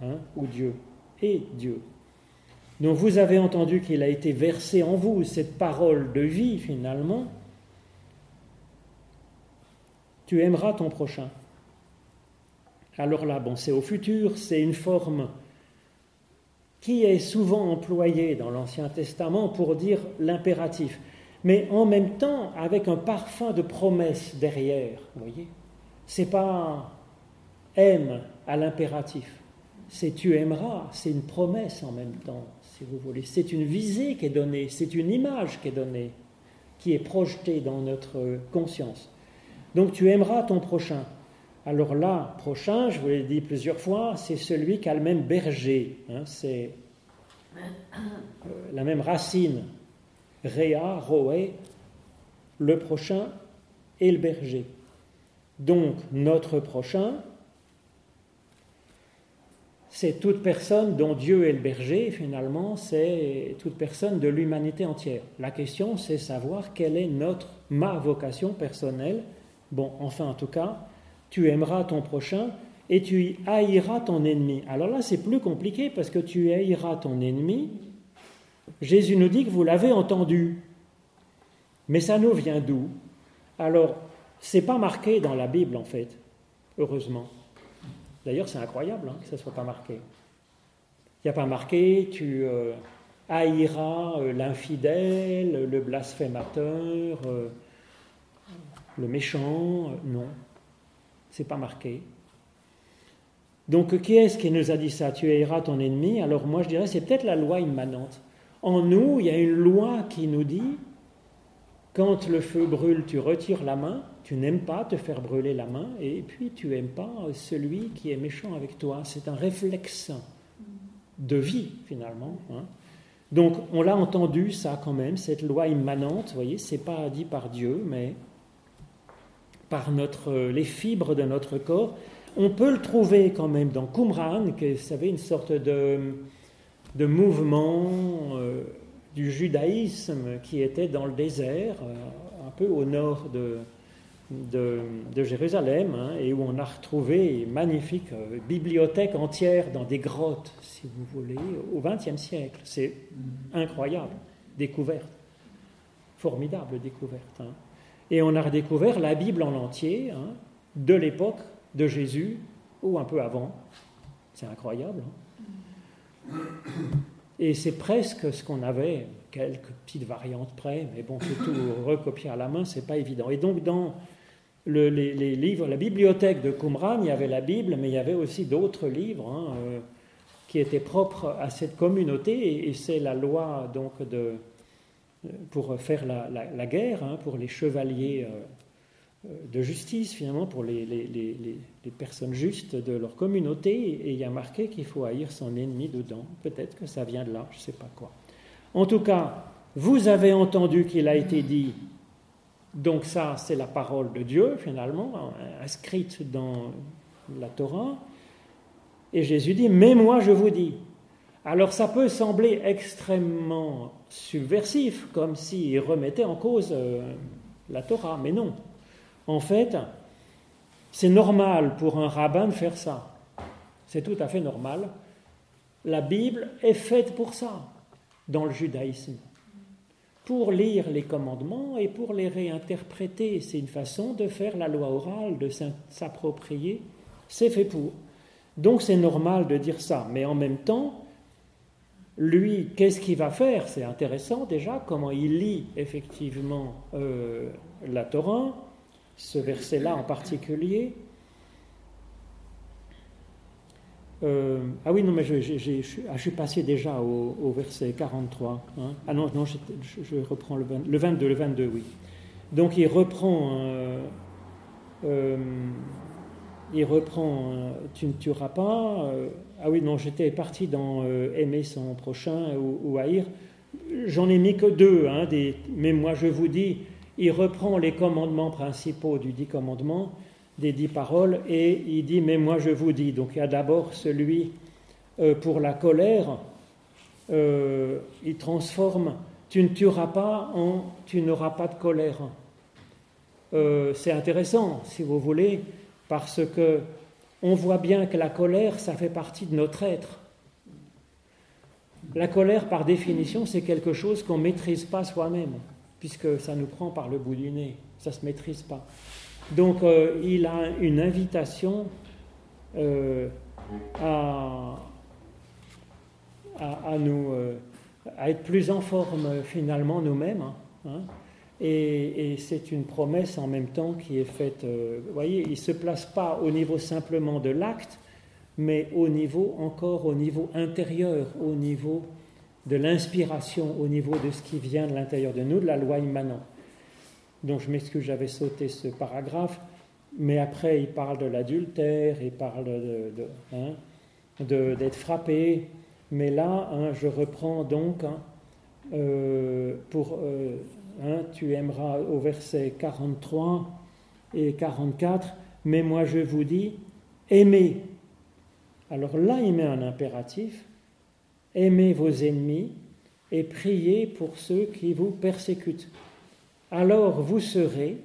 hein, ou Dieu, et Dieu. Donc vous avez entendu qu'il a été versé en vous cette parole de vie finalement. Tu aimeras ton prochain. Alors là, bon, c'est au futur, c'est une forme qui est souvent employée dans l'Ancien Testament pour dire l'impératif mais en même temps avec un parfum de promesse derrière. Vous voyez C'est pas aime à l'impératif, c'est tu aimeras, c'est une promesse en même temps, si vous voulez. C'est une visée qui est donnée, c'est une image qui est donnée, qui est projetée dans notre conscience. Donc tu aimeras ton prochain. Alors là, prochain, je vous l'ai dit plusieurs fois, c'est celui qui a le même berger, hein, c'est euh, la même racine Réa, Roé, le prochain et le berger. Donc notre prochain, c'est toute personne dont Dieu est le berger, finalement, c'est toute personne de l'humanité entière. La question, c'est savoir quelle est notre, ma vocation personnelle. Bon, enfin, en tout cas, tu aimeras ton prochain et tu haïras ton ennemi. Alors là, c'est plus compliqué parce que tu haïras ton ennemi Jésus nous dit que vous l'avez entendu. Mais ça nous vient d'où? Alors, c'est pas marqué dans la Bible en fait, heureusement. D'ailleurs, c'est incroyable hein, que ça soit pas marqué. Il n'y a pas marqué tu euh, haïra euh, l'infidèle, le blasphémateur, euh, le méchant. Non, c'est pas marqué. Donc, qui est-ce qui nous a dit ça? Tu haïras ton ennemi? Alors, moi, je dirais, c'est peut-être la loi immanente. En nous, il y a une loi qui nous dit quand le feu brûle, tu retires la main, tu n'aimes pas te faire brûler la main, et puis tu n'aimes pas celui qui est méchant avec toi. C'est un réflexe de vie, finalement. Hein. Donc, on l'a entendu, ça, quand même, cette loi immanente, vous voyez, c'est pas dit par Dieu, mais par notre, les fibres de notre corps. On peut le trouver quand même dans Qumran, qui est, vous savez, une sorte de, de mouvement euh, du judaïsme qui était dans le désert, euh, un peu au nord de, de, Jérusalem, hein, et où on a retrouvé une magnifique euh, bibliothèque entière dans des grottes, si vous voulez, au XXe siècle. C'est incroyable, découverte, formidable découverte. Hein. Et on a redécouvert la Bible en entier, hein, de l'époque de Jésus ou un peu avant. C'est incroyable. Et c'est presque ce qu'on avait, quelques petites variantes près, mais bon, c'est tout recopier à la main, c'est pas évident. Et donc, dans les, livres, la bibliothèque de Qumran, il y avait la Bible, mais il y avait aussi d'autres livres hein, euh, qui étaient propres à cette communauté, et, c'est la loi donc de, pour faire la, guerre, hein, pour les chevaliers euh, de justice, finalement, pour les, les, personnes justes de leur communauté, et il y a marqué qu'il faut haïr son ennemi dedans. Peut-être que ça vient de là, je ne sais pas quoi. En tout cas, vous avez entendu qu'il a été dit donc ça, c'est la parole de Dieu, finalement, inscrite dans la Torah. Et Jésus dit, mais moi je vous dis. Alors ça peut sembler extrêmement subversif, comme s'il remettait en cause euh, la Torah, mais non. En fait, c'est normal pour un rabbin de faire ça. C'est tout à fait normal. La Bible est faite pour ça dans le judaïsme pour lire les commandements et pour les réinterpréter. C'est une façon de faire la loi orale, de s'approprier. C'est fait pour. Donc c'est normal de dire ça. Mais en même temps, lui, qu'est-ce qu'il va faire? C'est intéressant déjà comment il lit effectivement euh, la Torah, ce verset-là en particulier. Euh, ah oui, non, mais je, ah, suis passé déjà au, verset 43. Hein. Ah non, non, je, reprends le, le, 22, le 22, oui. Donc il reprend, euh, il reprend, tu ne tueras pas. Ah oui, non, j'étais parti dans aimer son prochain ou, haïr. J'en ai mis que deux, hein, mais moi je vous dis, il reprend les commandements principaux du dix commandements des dix paroles et il dit Mais moi je vous dis. Donc il y a d'abord celui euh, pour la colère, euh, il transforme Tu ne tueras pas en Tu n'auras pas de colère. Euh, c'est intéressant, si vous voulez, parce que on voit bien que la colère, ça fait partie de notre être. La colère, par définition, c'est quelque chose qu'on ne maîtrise pas soi-même, puisque ça nous prend par le bout du nez, ça ne se maîtrise pas. Donc euh, il a une invitation euh, à, nous, euh, être plus en forme finalement nous-mêmes. Hein, hein. Et, c'est une promesse en même temps qui est faite. vous voyez, il ne se place pas au niveau simplement de l'acte, mais au niveau encore au niveau intérieur, au niveau de l'inspiration, au niveau de ce qui vient de l'intérieur de nous, de la loi immanente. Donc je m'excuse, j'avais sauté ce paragraphe, mais après il parle de l'adultère, il parle hein, de, d'être frappé. Mais là, hein, je reprends donc hein, euh, pour euh, tu aimeras au verset 43 et 44, mais moi je vous dis, aimez. Alors là, il met un impératif, aimez vos ennemis et priez pour ceux qui vous persécutent alors vous serez.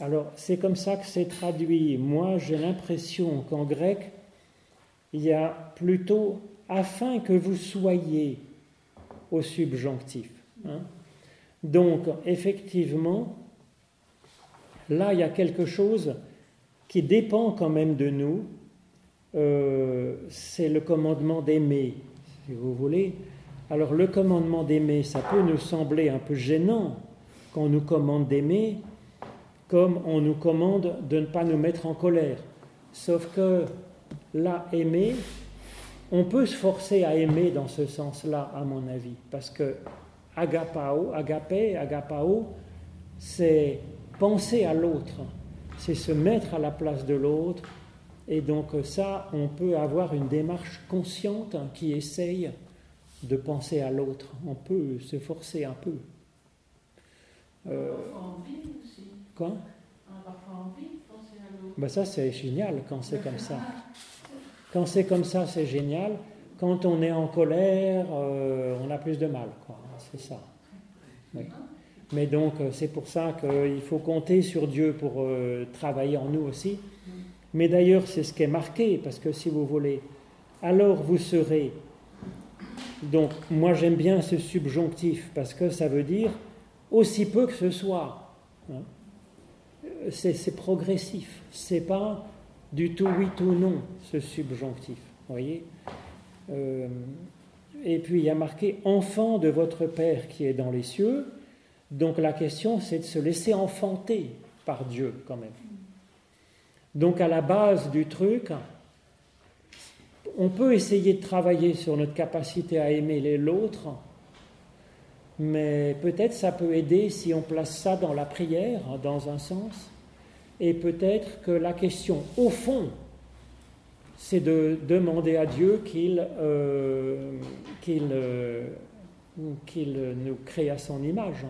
Alors c'est comme ça que c'est traduit. Moi j'ai l'impression qu'en grec, il y a plutôt afin que vous soyez au subjonctif. Hein. Donc effectivement, là il y a quelque chose qui dépend quand même de nous. Euh, c'est le commandement d'aimer, si vous voulez. Alors le commandement d'aimer, ça peut nous sembler un peu gênant quand on nous commande d'aimer, comme on nous commande de ne pas nous mettre en colère. Sauf que là, aimer, on peut se forcer à aimer dans ce sens-là, à mon avis, parce que agapao, agapé, agapao, c'est penser à l'autre, c'est se mettre à la place de l'autre, et donc ça, on peut avoir une démarche consciente qui essaye de penser à l'autre. On peut se forcer un peu. Euh, envie aussi. Quoi? On a parfois envie de penser à l'autre. Ben ça, c'est génial quand c'est comme ça. Quand c'est comme ça, c'est génial. Quand on est en colère, euh, on a plus de mal. C'est ça. Mais donc, euh, c'est pour ça qu'il faut compter sur Dieu pour euh, travailler en nous aussi. Mais d'ailleurs, c'est ce qui est marqué, parce que si vous voulez, alors vous serez. Donc, moi j'aime bien ce subjonctif, parce que ça veut dire aussi peu que ce soit. Hein. C'est progressif. C'est pas du tout oui, tout non, ce subjonctif. voyez euh, Et puis il y a marqué enfant de votre Père qui est dans les cieux. Donc la question, c'est de se laisser enfanter par Dieu quand même. Donc à la base du truc, on peut essayer de travailler sur notre capacité à aimer l'autre, mais peut-être ça peut aider si on place ça dans la prière, dans un sens, et peut-être que la question, au fond, c'est de demander à Dieu qu'il euh, euh, nous crée à son image,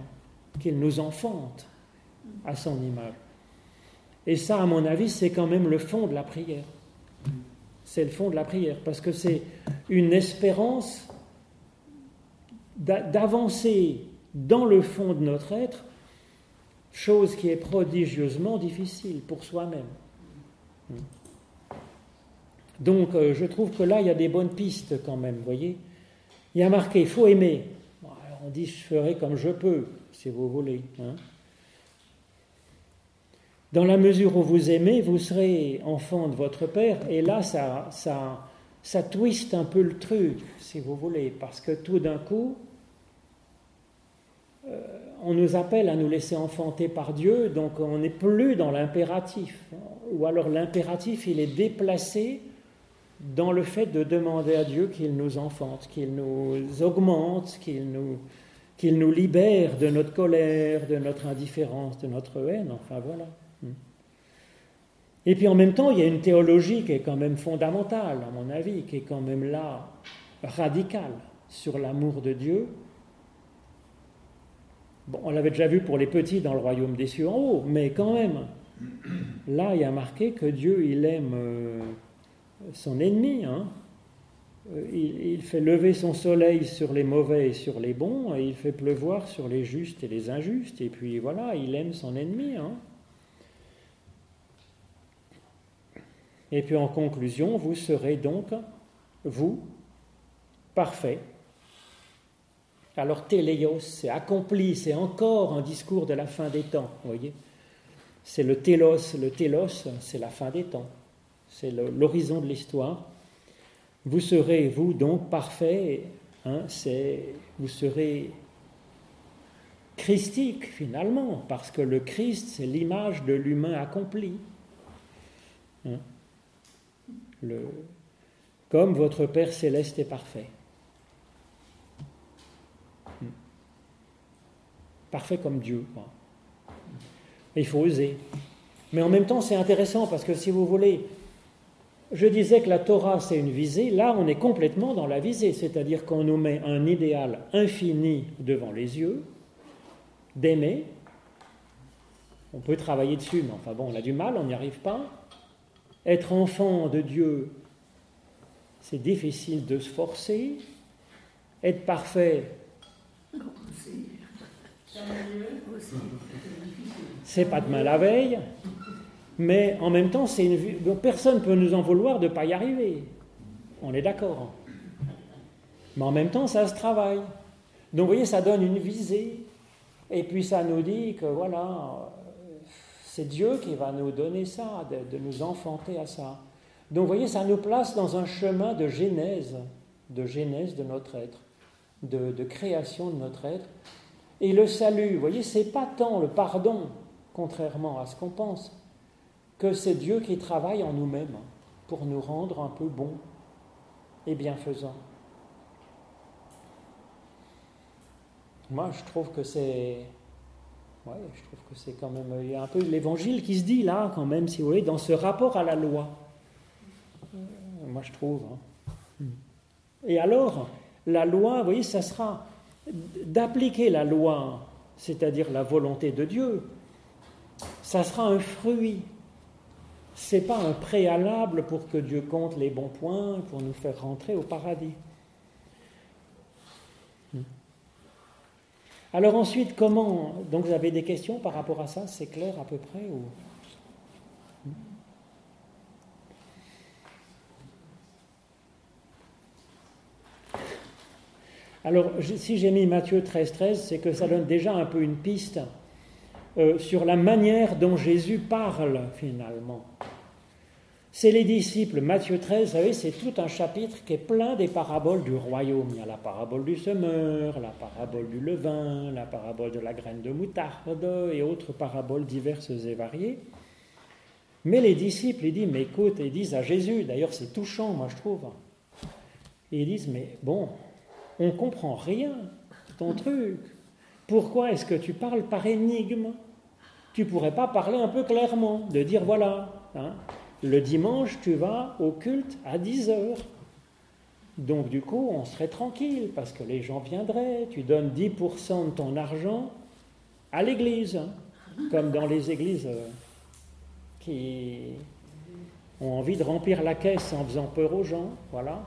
qu'il nous enfante à son image. Et ça, à mon avis, c'est quand même le fond de la prière. C'est le fond de la prière, parce que c'est une espérance d'avancer dans le fond de notre être chose qui est prodigieusement difficile pour soi-même. Donc euh, je trouve que là, il y a des bonnes pistes quand même, vous voyez. Il y a marqué, il faut aimer. on dit, je ferai comme je peux, si vous voulez. Hein. Dans la mesure où vous aimez, vous serez enfant de votre Père. Et là, ça, ça, ça twiste un peu le truc, si vous voulez, parce que tout d'un coup, euh, on nous appelle à nous laisser enfanter par Dieu, donc on n'est plus dans l'impératif. Ou alors l'impératif, il est déplacé dans le fait de demander à Dieu qu'il nous enfante, qu'il nous augmente, qu'il nous, qu'il nous libère de notre colère, de notre indifférence, de notre haine, enfin voilà. Et puis en même temps, il y a une théologie qui est quand même fondamentale, à mon avis, qui est quand même là, radicale, sur l'amour de Dieu, on l'avait déjà vu pour les petits dans le royaume des cieux en haut, mais quand même, là, il y a marqué que Dieu, il aime euh, son ennemi. Hein. Euh, il, fait lever son soleil sur les mauvais et sur les bons, et il fait pleuvoir sur les justes et les injustes. Et puis voilà, il aime son ennemi. Hein. Et puis en conclusion, vous serez donc, vous, parfait, alors téléos, c'est accompli, c'est encore un discours de la fin des temps, vous voyez C'est le télos, le télos, c'est la fin des temps, c'est l'horizon de l'histoire. Vous serez, vous, donc, parfait, hein, vous serez christique, finalement, parce que le Christ, c'est l'image de l'humain accompli. Hein. comme votre Père céleste est parfait. parfait comme Dieu. il faut oser. Mais en même temps, c'est intéressant parce que si vous voulez, je disais que la Torah, c'est une visée. Là, on est complètement dans la visée, c'est-à-dire qu'on nous met un idéal infini devant les yeux, d'aimer. On peut travailler dessus, mais enfin bon, on a du mal, on n'y arrive pas. Être enfant de Dieu, c'est difficile de se forcer. Être parfait, c'est pas demain la veille, mais en même temps, personne ne peut nous en vouloir de ne pas y arriver. On est d'accord. Mais en même temps, ça se travaille. Donc, vous voyez, ça donne une visée. Et puis, ça nous dit que voilà, c'est Dieu qui va nous donner ça, de, de, nous enfanter à ça. Donc, vous voyez, ça nous place dans un chemin de genèse, de genèse de notre être. de, création de notre être. Et le salut, vous voyez, c'est pas tant le pardon, contrairement à ce qu'on pense, que c'est Dieu qui travaille en nous-mêmes pour nous rendre un peu bons et bienfaisants. Moi, je trouve que c'est. Ouais, je trouve que c'est quand même. Il y a un peu l'évangile qui se dit là, quand même, si vous voulez, dans ce rapport à la loi. Moi, je trouve. Hein. Et alors, la loi, vous voyez, ça sera d'appliquer la loi, c'est-à-dire la volonté de Dieu, ça sera un fruit. C'est pas un préalable pour que Dieu compte les bons points, pour nous faire rentrer au paradis. Alors ensuite, comment Donc vous avez des questions par rapport à ça C'est clair à peu près ou... Alors, si j'ai mis Matthieu 13, 13, c'est que ça donne déjà un peu une piste euh, sur la manière dont Jésus parle finalement. C'est les disciples, Matthieu 13, vous savez, c'est tout un chapitre qui est plein des paraboles du royaume. Il y a la parabole du semeur, la parabole du levain, la parabole de la graine de moutarde et autres paraboles diverses et variées. Mais les disciples, ils disent, mais écoute, ils disent à Jésus, d'ailleurs c'est touchant, moi je trouve, ils disent, mais bon, on comprend rien, ton truc. Pourquoi est-ce que tu parles par énigme? Tu pourrais pas parler un peu clairement, de dire voilà, hein, le dimanche tu vas au culte à 10 heures. Donc du coup, on serait tranquille parce que les gens viendraient, tu donnes 10% de ton argent à l'église, hein, comme dans les églises euh, qui ont envie de remplir la caisse en faisant peur aux gens, voilà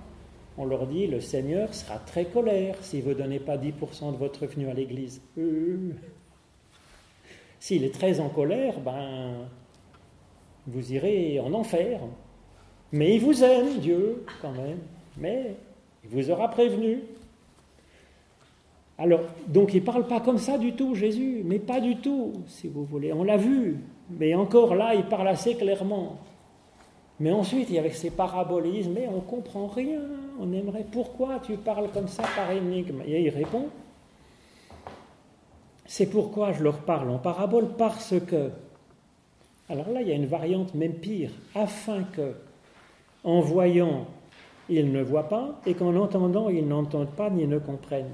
on leur dit le Seigneur sera très colère si vous ne donnez pas 10% de votre revenu à l'Église. Euh. S'il est très en colère, ben, vous irez en enfer. Mais il vous aime, Dieu, quand même. Mais il vous aura prévenu. Alors, donc il ne parle pas comme ça du tout, Jésus, mais pas du tout, si vous voulez. On l'a vu, mais encore là, il parle assez clairement. Mais ensuite, il y avait ces paraboles, mais on comprend rien, on aimerait, pourquoi tu parles comme ça par énigme? Et il répond, c'est pourquoi je leur parle en parabole, parce que, alors là, il y a une variante même pire, afin que, en voyant, ils ne voient pas, et qu'en entendant, ils n'entendent pas ni ne comprennent.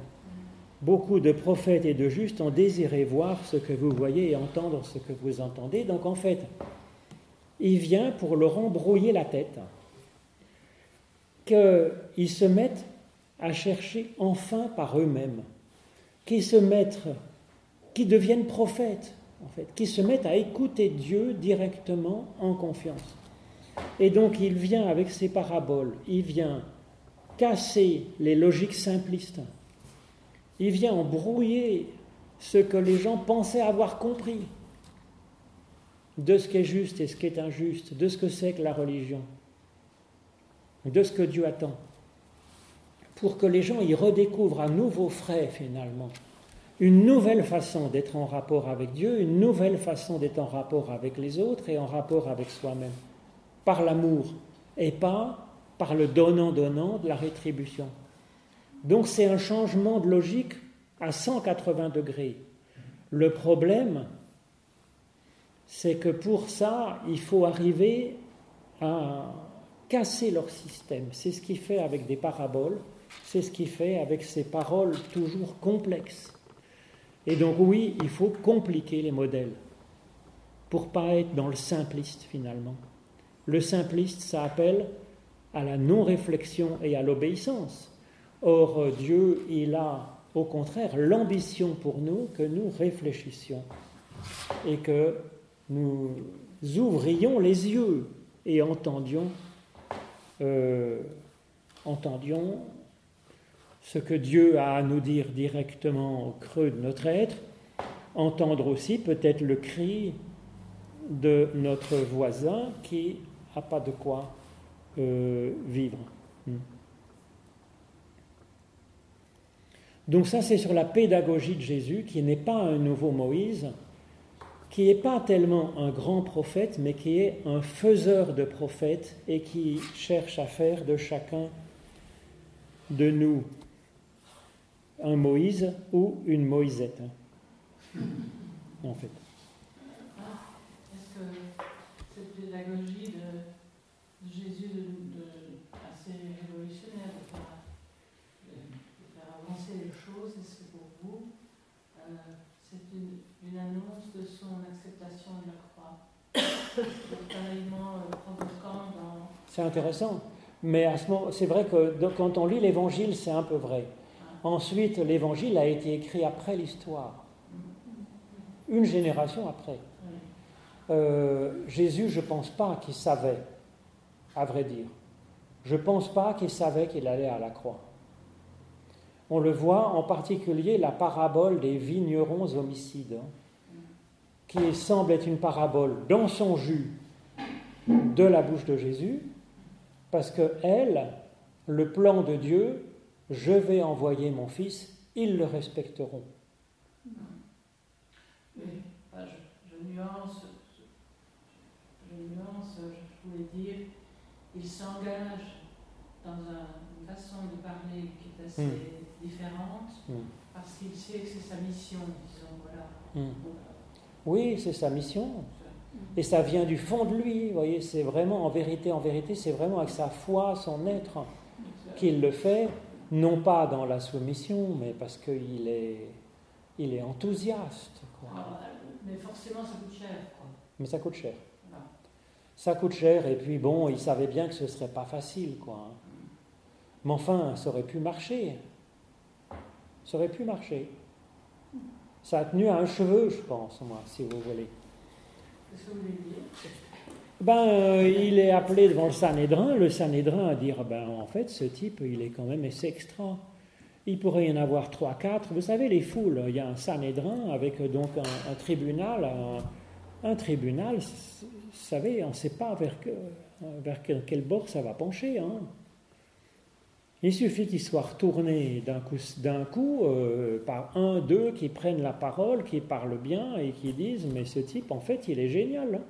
Beaucoup de prophètes et de justes ont désiré voir ce que vous voyez et entendre ce que vous entendez. Donc en fait, il vient pour leur embrouiller la tête, qu'ils se mettent à chercher enfin par eux-mêmes, qu'ils se mettent, qu'ils deviennent prophètes, en fait, qu'ils se mettent à écouter Dieu directement en confiance. Et donc il vient avec ses paraboles, il vient casser les logiques simplistes, il vient embrouiller ce que les gens pensaient avoir compris de ce qui est juste et ce qui est injuste, de ce que c'est que la religion, de ce que Dieu attend, pour que les gens y redécouvrent à nouveau frais finalement une nouvelle façon d'être en rapport avec Dieu, une nouvelle façon d'être en rapport avec les autres et en rapport avec soi-même, par l'amour et pas par le donnant-donnant de la rétribution. Donc c'est un changement de logique à 180 degrés. Le problème, c'est que pour ça, il faut arriver à casser leur système. C'est ce qu'il fait avec des paraboles, c'est ce qu'il fait avec ces paroles toujours complexes. Et donc oui, il faut compliquer les modèles pour pas être dans le simpliste finalement. Le simpliste, ça appelle à la non-réflexion et à l'obéissance. Or, Dieu, il a au contraire l'ambition pour nous que nous réfléchissions et que nous ouvrions les yeux et entendions, euh, entendions ce que Dieu a à nous dire directement au creux de notre être, entendre aussi peut-être le cri de notre voisin qui n'a pas de quoi euh, vivre. Hmm. Donc ça, c'est sur la pédagogie de Jésus, qui n'est pas un nouveau Moïse, qui n'est pas tellement un grand prophète, mais qui est un faiseur de prophètes et qui cherche à faire de chacun de nous un Moïse ou une Moïsette. Hein, en fait. Est-ce que cette pédagogie de, Jésus assez révolutionnaire de faire, avancer les choses, est-ce que pour vous, euh, c'est une, une, annonce de son acceptation de la croix euh, C'est intéressant. Mais c'est vrai que quand on lit l'évangile, c'est un peu vrai. Ensuite, l'évangile a été écrit après l'histoire, une génération après. Euh, Jésus, je ne pense pas qu'il savait, à vrai dire. Je ne pense pas qu'il savait qu'il allait à la croix. On le voit en particulier la parabole des vignerons homicides, hein, qui semble être une parabole dans son jus de la bouche de Jésus, parce que elle, le plan de Dieu, je vais envoyer mon fils, ils le respecteront. Oui, je, nuance, je, nuance, je voulais dire, il s'engage dans une façon de parler qui est assez hmm. différente, hmm. parce qu'il sait que c'est sa mission, disons, voilà. Hmm. Oui, c'est sa mission. Et ça vient du fond de lui, vous voyez, c'est vraiment, en vérité, en vérité, c'est vraiment avec sa foi, son être, qu'il le fait, non pas dans la soumission, mais parce qu'il est, il est enthousiaste. Ah, mais forcément, ça coûte cher. Mais ça coûte cher. Ça coûte cher, et puis bon, il savait bien que ce ne serait pas facile, quoi. Mais enfin, ça aurait pu marcher. Ça aurait pu marcher. Ça a tenu à un cheveu, je pense, moi, si vous voulez. Ben, euh, il est appelé devant le Sanhédrin, le Sanhédrin à dire ben, en fait, ce type, il est quand même assez extra. Il pourrait y en avoir trois, quatre. Vous savez, les foules, il y a un Sanhédrin avec euh, donc un, tribunal. Un, tribunal, vous savez, on ne sait pas vers, vers quel, bord ça va pencher. Hein. Il suffit qu'il soit retourné d'un coup, euh, par un, deux qui prennent la parole, qui parlent bien et qui disent Mais ce type, en fait, il est génial. Hein.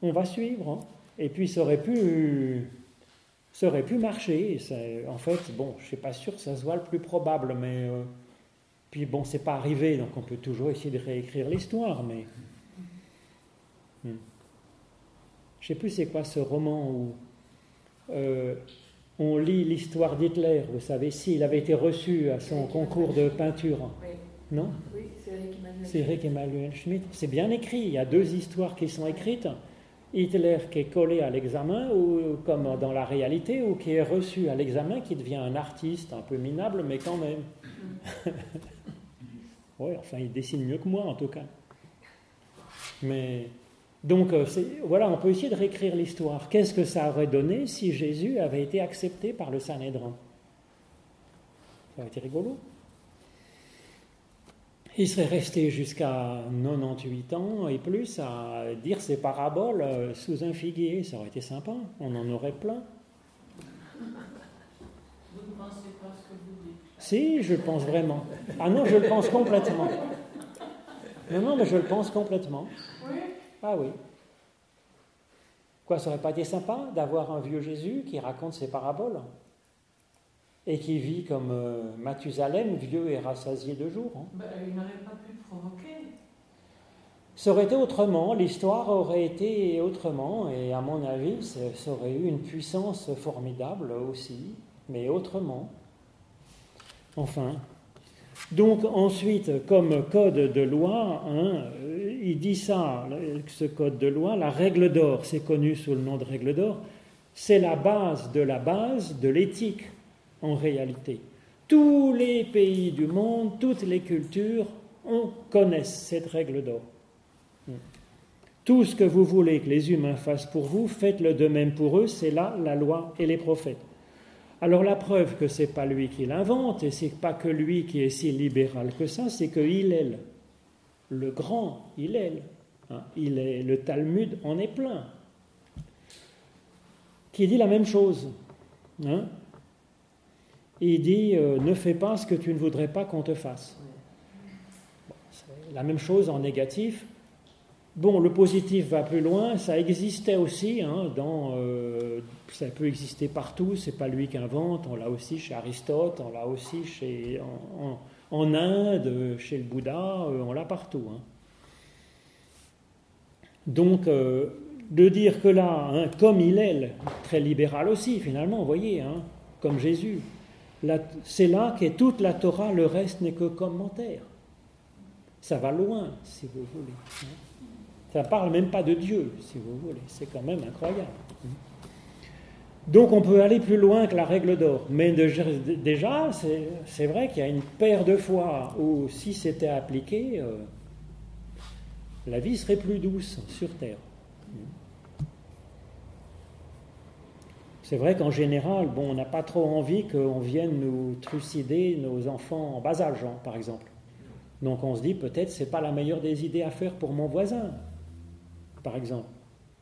On va suivre. Hein. Et puis, ça aurait pu, ça aurait pu marcher. en fait, bon, je ne suis pas sûr que ça soit le plus probable, mais. Euh, puis, bon, c'est pas arrivé, donc on peut toujours essayer de réécrire l'histoire, mais. Hmm. Je ne sais plus c'est quoi ce roman où. Euh, on lit l'histoire d'Hitler, vous savez, s'il avait été reçu à son concours de peinture. Non Oui, c'est Eric Emmanuel. Schmitt. C'est bien écrit. Il y a deux histoires qui sont écrites. Hitler qui est collé à l'examen, ou comme dans la réalité, ou qui est reçu à l'examen, qui devient un artiste un peu minable, mais quand même. oui, enfin, il dessine mieux que moi en tout cas. Mais donc euh, voilà, on peut essayer de réécrire l'histoire. Qu'est-ce que ça aurait donné si Jésus avait été accepté par le Sanhédrin? Ça aurait été rigolo. Il serait resté jusqu'à 98 ans et plus à dire ses paraboles euh, sous un figuier. Ça aurait été sympa, on en aurait plein. Vous ne pensez pas ce que vous dites? Si, je le pense vraiment. Ah non, je le pense complètement. Non, non, mais je le pense complètement. Oui. Ah oui. Quoi, ça aurait pas été sympa d'avoir un vieux Jésus qui raconte ses paraboles et qui vit comme euh, Mathusalem, vieux et rassasié de jours hein? ben, Il n'aurait pas pu provoquer. Ça aurait été autrement, l'histoire aurait été autrement, et à mon avis, ça, aurait eu une puissance formidable aussi, mais autrement. Enfin. Donc ensuite, comme code de loi, hein, il dit ça, ce code de loi, la règle d'or, c'est connu sous le nom de règle d'or, c'est la base de la base de l'éthique en réalité. Tous les pays du monde, toutes les cultures on connaissent cette règle d'or. Tout ce que vous voulez que les humains fassent pour vous, faites-le de même pour eux, c'est là la loi et les prophètes. Alors la preuve que c'est pas lui qui l'invente et c'est pas que lui qui est si libéral que ça, c'est que Hillel, le grand Hillel, hein, il est, le Talmud en est plein, qui dit la même chose. Hein? il dit euh, ne fais pas ce que tu ne voudrais pas qu'on te fasse. la même chose en négatif. Bon, le positif va plus loin, ça existait aussi, hein, euh, ça peut exister partout, c'est pas lui qui invente, on l'a aussi chez Aristote, on l'a aussi chez, en, Inde, chez le Bouddha, euh, on l'a partout. Hein. Donc, euh, de dire que là, hein, comme il est, très libéral aussi finalement, vous voyez, comme Jésus, c'est là qu'est toute la Torah, le reste n'est que commentaire. Ça va loin, si vous voulez. Ça ne parle même pas de Dieu, si vous voulez. C'est quand même incroyable. Donc on peut aller plus loin que la règle d'or. Mais déjà, c'est vrai qu'il y a une paire de fois où si c'était appliqué, euh, la vie serait plus douce sur Terre. C'est vrai qu'en général, bon, on n'a pas trop envie qu'on vienne nous trucider nos enfants en bas âge, hein, par exemple. Donc on se dit peut-être c'est pas la meilleure des idées à faire pour mon voisin par exemple.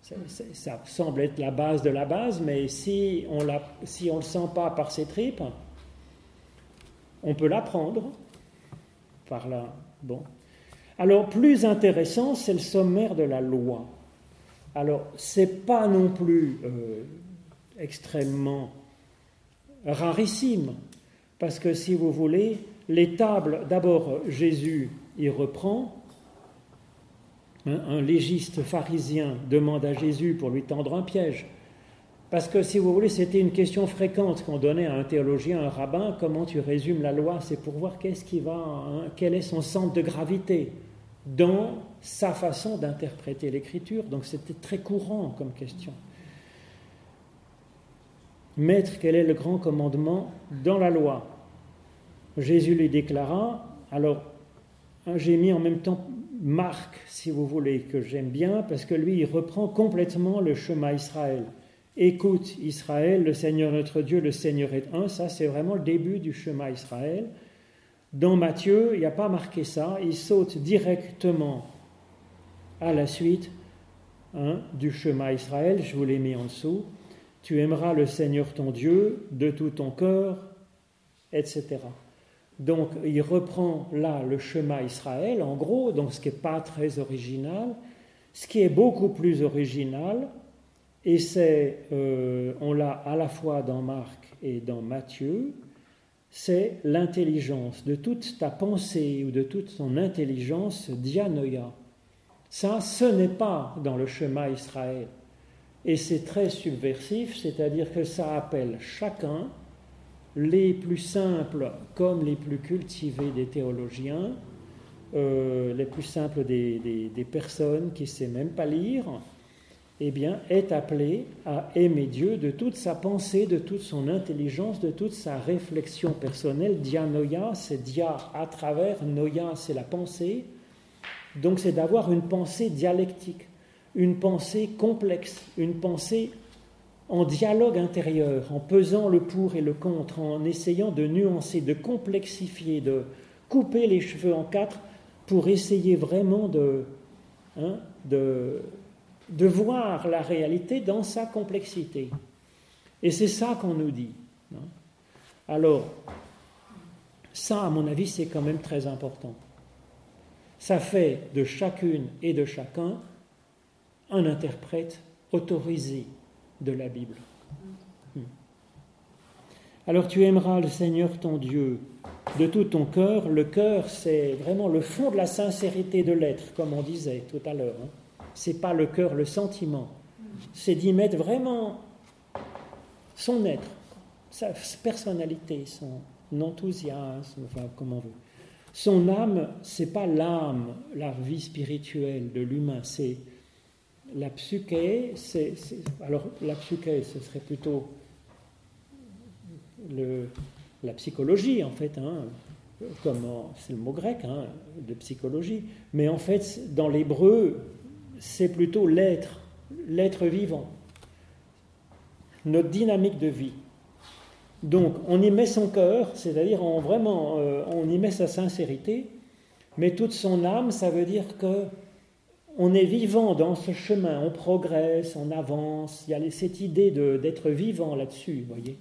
Ça, semble être la base de la base, mais si on ne si le sent pas par ses tripes, on peut l'apprendre par là. Bon. Alors, plus intéressant, c'est le sommaire de la loi. Alors, c'est pas non plus euh, extrêmement rarissime, parce que si vous voulez, les tables, d'abord Jésus y reprend, un légiste pharisien demande à Jésus pour lui tendre un piège. Parce que, si vous voulez, c'était une question fréquente qu'on donnait à un théologien, un rabbin, comment tu résumes la loi C'est pour voir qu'est-ce qui va, hein, quel est son centre de gravité dans sa façon d'interpréter l'écriture. Donc c'était très courant comme question. Maître, quel est le grand commandement dans la loi? Jésus lui déclara, alors hein, j'ai mis en même temps Marc, si vous voulez, que j'aime bien, parce que lui, il reprend complètement le chemin Israël. Écoute Israël, le Seigneur notre Dieu, le Seigneur est un. Ça, c'est vraiment le début du chemin Israël. Dans Matthieu, il n'y a pas marqué ça. Il saute directement à la suite hein, du chemin Israël. Je vous l'ai mis en dessous. Tu aimeras le Seigneur ton Dieu de tout ton cœur, etc. Donc il reprend là le chemin Israël, en gros, donc ce qui n'est pas très original. Ce qui est beaucoup plus original, et c'est, euh, on l'a à la fois dans Marc et dans Matthieu, c'est l'intelligence, de toute ta pensée ou de toute ton intelligence, dianoia. Ça, ce n'est pas dans le chemin Israël. Et c'est très subversif, c'est-à-dire que ça appelle chacun les plus simples comme les plus cultivés des théologiens, euh, les plus simples des, personnes qui ne savent même pas lire, eh bien, est appelé à aimer Dieu de toute sa pensée, de toute son intelligence, de toute sa réflexion personnelle. Dianoia, c'est dia à travers, noia, c'est la pensée. Donc, c'est d'avoir une pensée dialectique, une pensée complexe, une pensée en dialogue intérieur, en pesant le pour et le contre, en essayant de nuancer, de complexifier, de couper les cheveux en quatre pour essayer vraiment de, hein, de, voir la réalité dans sa complexité. Et c'est ça qu'on nous dit. Hein. Alors, ça, à mon avis, c'est quand même très important. Ça fait de chacune et de chacun un interprète autorisé de la Bible. Hmm. Alors tu aimeras le Seigneur ton Dieu de tout ton cœur. Le cœur, c'est vraiment le fond de la sincérité de l'être, comme on disait tout à l'heure. Hein. C'est pas le cœur, le sentiment. C'est d'y mettre vraiment son être, sa personnalité, son enthousiasme, enfin comment on veut. Son âme, c'est pas l'âme, la vie spirituelle de l'humain, c'est la psyché, c'est, alors la psyché, ce serait plutôt la psychologie en fait, hein, c'est le mot grec hein, de psychologie, mais en fait dans l'hébreu c'est plutôt l'être, l'être vivant, notre dynamique de vie. Donc on y met son cœur, c'est-à-dire on, vraiment euh, on y met sa sincérité, mais toute son âme, ça veut dire que on est vivant dans ce chemin, on progresse, on avance. Il y a cette idée d'être vivant là-dessus, voyez.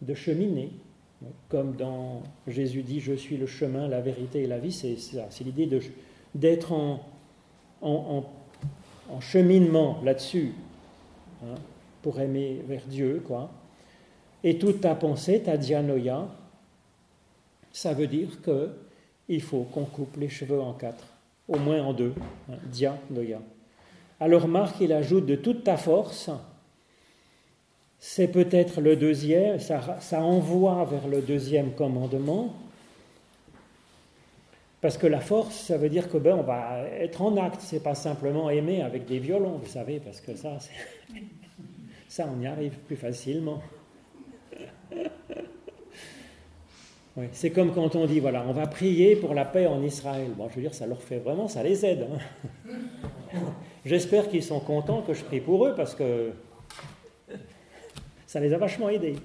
De cheminer. Comme dans Jésus dit Je suis le chemin, la vérité et la vie, c'est l'idée de, d'être en, en, cheminement là-dessus, hein, pour aimer vers Dieu, quoi. Et toute ta pensée, ta dianoia, ça veut dire que il faut qu'on coupe les cheveux en quatre, au moins en deux, hein, dianoia. Alors Marc, il ajoute de toute ta force, c'est peut-être le deuxième, ça, ça, envoie vers le deuxième commandement, parce que la force, ça veut dire que ben, on va être en acte, c'est pas simplement aimer avec des violons, vous savez, parce que ça, ça on y arrive plus facilement. c'est comme quand on dit, voilà, on va prier pour la paix en Israël. Bon, je veux dire, ça leur fait vraiment, ça les aide. Hein. J'espère qu'ils sont contents que je prie pour eux parce que ça les a vachement aidés.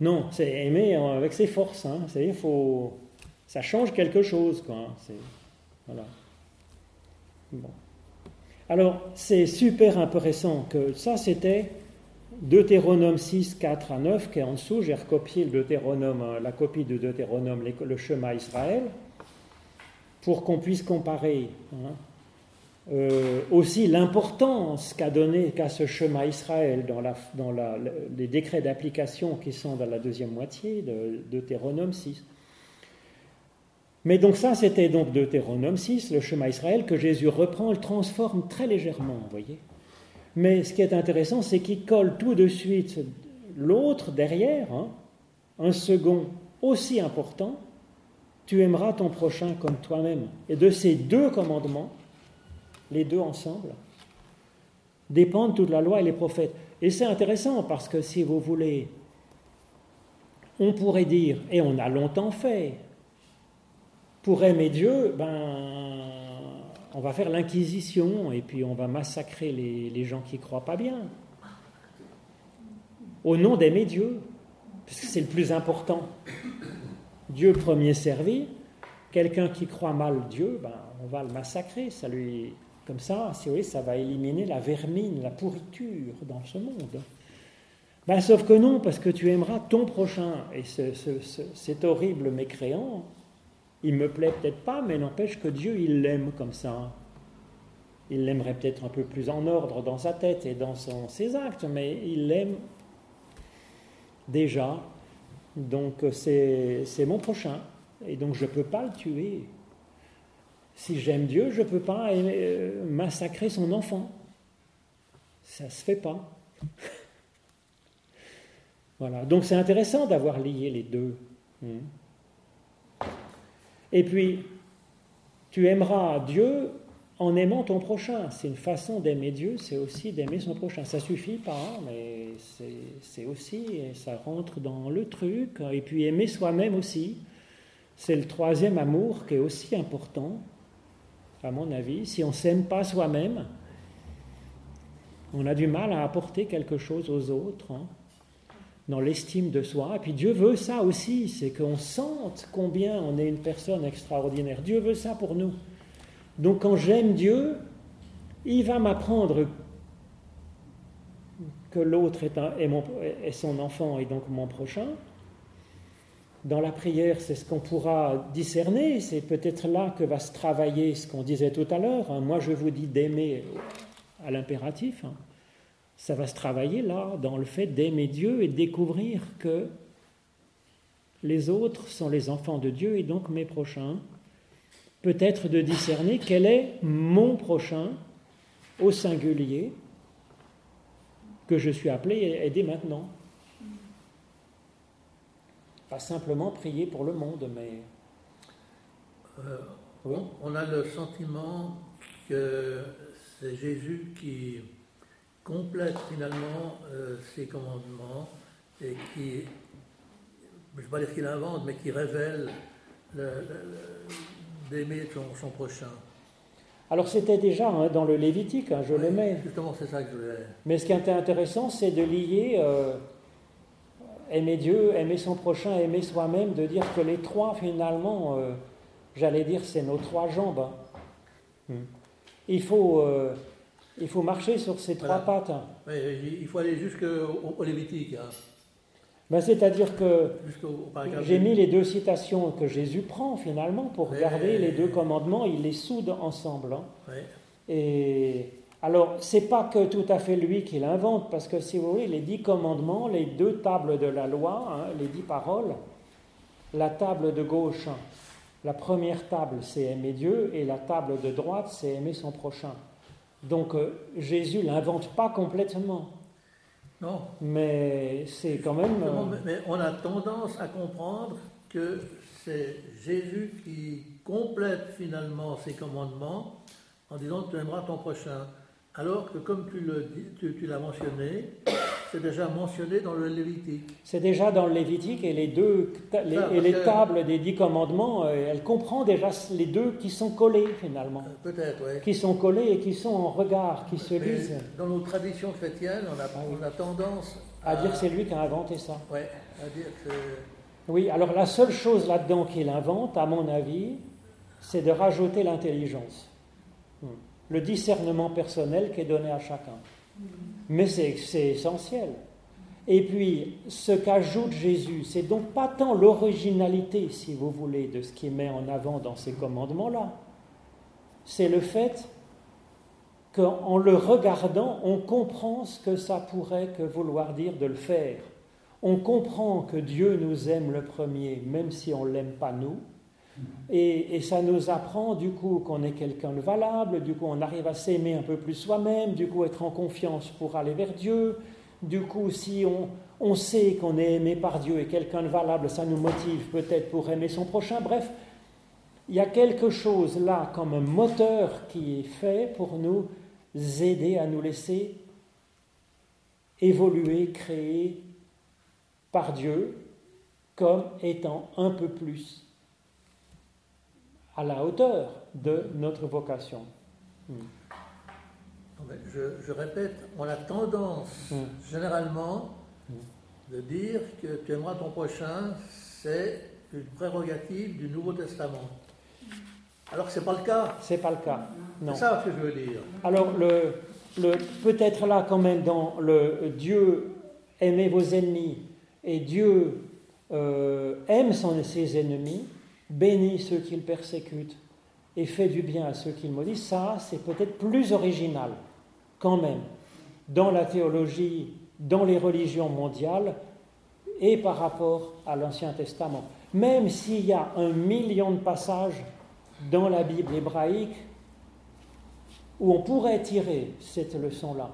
Non, c'est aimer avec ses forces. Hein. Faut, ça change quelque chose, quoi. Hein. Voilà. Bon. Alors, c'est super intéressant que ça, c'était Deutéronome 6, 4 à 9, qui est en dessous. J'ai recopié le euh, la copie de Deutéronome, le chemin Israël, pour qu'on puisse comparer hein, euh, aussi l'importance qu'a donné qu'a ce chemin Israël dans, la, dans la, les décrets d'application qui sont dans la deuxième moitié de Deutéronome 6. Mais donc ça, c'était donc Deutéronome 6, le chemin Israël, que Jésus reprend, le transforme très légèrement, vous voyez. Mais ce qui est intéressant, c'est qu'il colle tout de suite l'autre derrière, hein, un second aussi important, tu aimeras ton prochain comme toi-même. Et de ces deux commandements, les deux ensemble, dépendent toute la loi et les prophètes. Et c'est intéressant parce que si vous voulez, on pourrait dire, et on a longtemps fait, pour aimer Dieu, ben, on va faire l'inquisition et puis on va massacrer les, gens qui croient pas bien. Au nom d'aimer Dieu, parce que c'est le plus important. Dieu premier servi, quelqu'un qui croit mal Dieu, ben, on va le massacrer. Ça lui, comme ça, si ça va éliminer la vermine, la pourriture dans ce monde. Ben, sauf que non, parce que tu aimeras ton prochain. Et cet horrible mécréant, il me plaît peut-être pas, mais n'empêche que Dieu, il l'aime comme ça. Il l'aimerait peut-être un peu plus en ordre dans sa tête et dans ses actes, mais il l'aime déjà. Donc c'est mon prochain. Et donc je ne peux pas le tuer. Si j'aime Dieu, je ne peux pas euh, massacrer son enfant. Ça ne se fait pas. voilà. Donc c'est intéressant d'avoir lié les deux. Hmm. Et puis, tu aimeras Dieu en aimant ton prochain. C'est une façon d'aimer Dieu, c'est aussi d'aimer son prochain. Ça suffit pas, mais c'est aussi, ça rentre dans le truc. Et puis aimer soi-même aussi. C'est le troisième amour qui est aussi important, à mon avis. Si on s'aime pas soi-même, on a du mal à apporter quelque chose aux autres. Hein dans l'estime de soi. Et puis Dieu veut ça aussi, c'est qu'on sente combien on est une personne extraordinaire. Dieu veut ça pour nous. Donc quand j'aime Dieu, il va m'apprendre que l'autre est, est, son enfant et donc mon prochain. Dans la prière, c'est ce qu'on pourra discerner, c'est peut-être là que va se travailler ce qu'on disait tout à l'heure. Moi, je vous dis d'aimer à l'impératif. Ça va se travailler là, dans le fait d'aimer Dieu et de découvrir que les autres sont les enfants de Dieu et donc mes prochains. Peut-être de discerner quel est mon prochain au singulier que je suis appelé à aider maintenant. Pas simplement prier pour le monde, mais... Euh, on a le sentiment que c'est Jésus qui complète finalement euh, ces commandements et qui, je ne vais pas dire qu'il invente, mais qui révèle d'aimer son, prochain. Alors c'était déjà hein, dans le Lévitique, hein, je le mets. Justement, c'est ça que je voulais. Mais ce qui est intéressant, c'est de lier euh, aimer Dieu, aimer son prochain, aimer soi-même, de dire que les trois, finalement, euh, j'allais dire, c'est nos trois jambes. Hein. Hmm. Il faut il faut marcher sur ces trois pattes. il faut aller jusqu'au au Lévitique. Hein. Ben, C'est-à-dire que j'ai mis les deux citations que Jésus prend finalement pour garder les deux commandements, il les soude ensemble. Hein. Et alors, c'est pas que tout à fait lui qui l'invente, parce que si vous voulez, les dix commandements, les deux tables de la loi, hein, les dix paroles, la table de gauche, la première table, c'est aimer Dieu, et la table de droite, c'est aimer son prochain. Donc euh, Jésus l'invente pas complètement. Non. Mais c'est quand même. Euh, mais on a tendance à comprendre que c'est Jésus qui complète finalement ses commandements en disant tu aimeras ton prochain. Alors que, comme tu, l'as mentionné, c'est déjà mentionné dans le Lévitique. C'est déjà dans le Lévitique et les deux les, et les tables des dix commandements, euh, elle comprend déjà les deux qui sont collés finalement. Euh, peut-être, oui. Qui sont collés et qui sont en regard, qui se lisent. Dans nos traditions chrétiennes, on a, ah on a tendance à, à dire c'est lui qui a inventé ça. Oui, à dire que. Oui, alors la seule chose là-dedans qu'il invente, à mon avis, c'est de rajouter l'intelligence le discernement personnel qui est donné à chacun. Mais c'est essentiel. Et puis, ce qu'ajoute Jésus, c'est donc pas tant l'originalité, si vous voulez, de ce qu'il met en avant dans ces commandements-là. C'est le fait qu'en le regardant, on comprend ce que ça pourrait que vouloir dire de le faire. On comprend que Dieu nous aime le premier, même si on ne l'aime pas nous, et, ça nous apprend du coup qu'on est quelqu'un de valable, du coup on arrive à s'aimer un peu plus soi-même, du coup être en confiance pour aller vers Dieu. Du coup, si on, on sait qu'on est aimé par Dieu et quelqu'un de valable, ça nous motive peut-être pour aimer son prochain. Bref, il y a quelque chose là comme un moteur qui est fait pour nous aider à nous laisser évoluer, créer par Dieu comme étant un peu plus à la hauteur de notre vocation. Hmm. Je, répète, on a tendance hmm. généralement hmm. de dire que tu aimeras ton prochain, c'est une prérogative du Nouveau Testament. Alors que ce n'est pas le cas. C'est pas le cas. C'est ça que je veux dire. Alors le, le peut-être là quand même dans le Dieu aimez vos ennemis et Dieu euh, aime son, ses ennemis, bénis ceux qu'il persécute et fait du bien à ceux qu'il maudit, ça c'est peut-être plus original quand même dans la théologie, dans les religions mondiales et par rapport à l'Ancien Testament. Même s'il y a un million de passages dans la Bible hébraïque où on pourrait tirer cette leçon-là.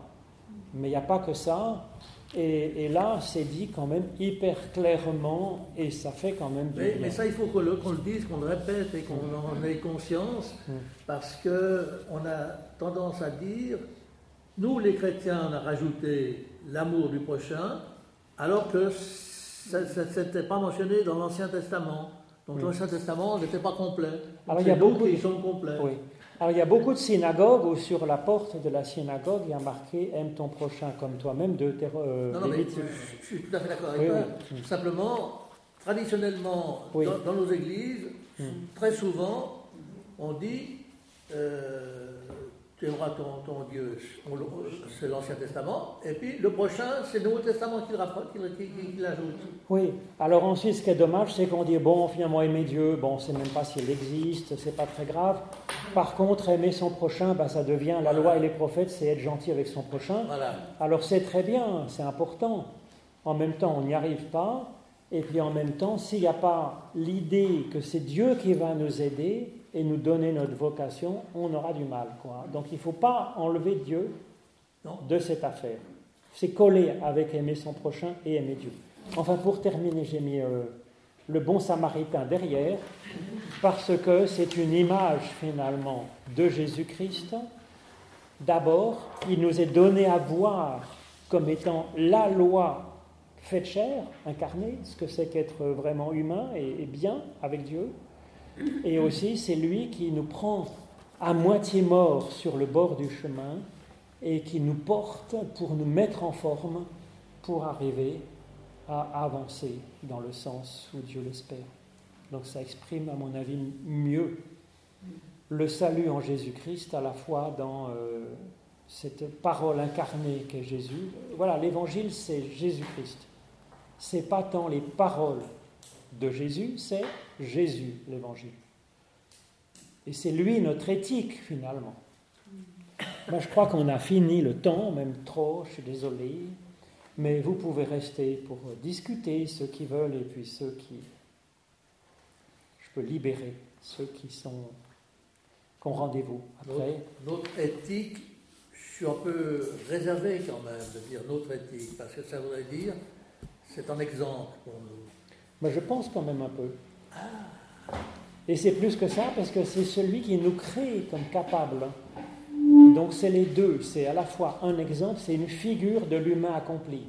Mais il n'y a pas que ça. Et, là, c'est dit quand même hyper clairement et ça fait quand même. Mais, mais ça, il faut qu'on le, dise, qu'on le répète et qu'on en ait conscience mm. parce qu'on a tendance à dire nous, les chrétiens, on a rajouté l'amour du prochain alors que ça n'était pas mentionné dans l'Ancien Testament. Donc l'Ancien Testament n'était pas complet. Alors il y a beaucoup qui sont complets. Oui. Alors il y a beaucoup de synagogues où sur la porte de la synagogue, il y a marqué Aime ton prochain comme toi-même de euh, Non, non, mais je, suis tout à fait d'accord avec toi. Simplement, traditionnellement, dans, nos églises, mm. très souvent, on dit euh, tu aimeras ton, Dieu, c'est l'Ancien Testament, et puis le prochain, c'est le Nouveau Testament qu'il ajoute. Oui, alors ensuite, ce qui est dommage, c'est qu'on dit, bon, finalement, aimer Dieu, bon, on ne sait même pas s'il existe, c'est pas très grave. Par contre, aimer son prochain, bah, ça devient, la loi et les prophètes, c'est être gentil avec son prochain. Voilà. Alors c'est très bien, c'est important. En même temps, on n'y arrive pas, et puis en même temps, s'il n'y a pas l'idée que c'est Dieu qui va nous aider, et nous donner notre vocation, on aura du mal. Quoi. Donc il ne faut pas enlever Dieu de cette affaire. C'est coller avec aimer son prochain et aimer Dieu. Enfin, pour terminer, j'ai mis euh, le bon samaritain derrière, parce que c'est une image finalement de Jésus-Christ. D'abord, il nous est donné à voir comme étant la loi faite chair, incarnée, ce que c'est qu'être vraiment humain et bien avec Dieu. Et aussi, c'est lui qui nous prend à moitié mort sur le bord du chemin et qui nous porte pour nous mettre en forme pour arriver à avancer dans le sens où Dieu l'espère. Donc ça exprime, à mon avis, mieux le salut en Jésus-Christ, à la fois dans euh, cette parole incarnée qu'est Jésus. Voilà, l'évangile, c'est Jésus-Christ. c'est pas tant les paroles de Jésus, c'est Jésus l'évangile. Et c'est lui notre éthique finalement. Moi, je crois qu'on a fini le temps, même trop, je suis désolé, mais vous pouvez rester pour discuter, ceux qui veulent, et puis ceux qui... Je peux libérer ceux qui sont qui ont rendez-vous après. Notre, éthique, je suis un peu réservé quand même de dire notre éthique, parce que ça voudrait dire, c'est un exemple pour nous. Mais je pense quand même un peu. Ah. Et c'est plus que ça, parce que c'est celui qui nous crée comme capable. Donc c'est les deux, c'est à la fois un exemple, c'est une figure de l'humain accompli.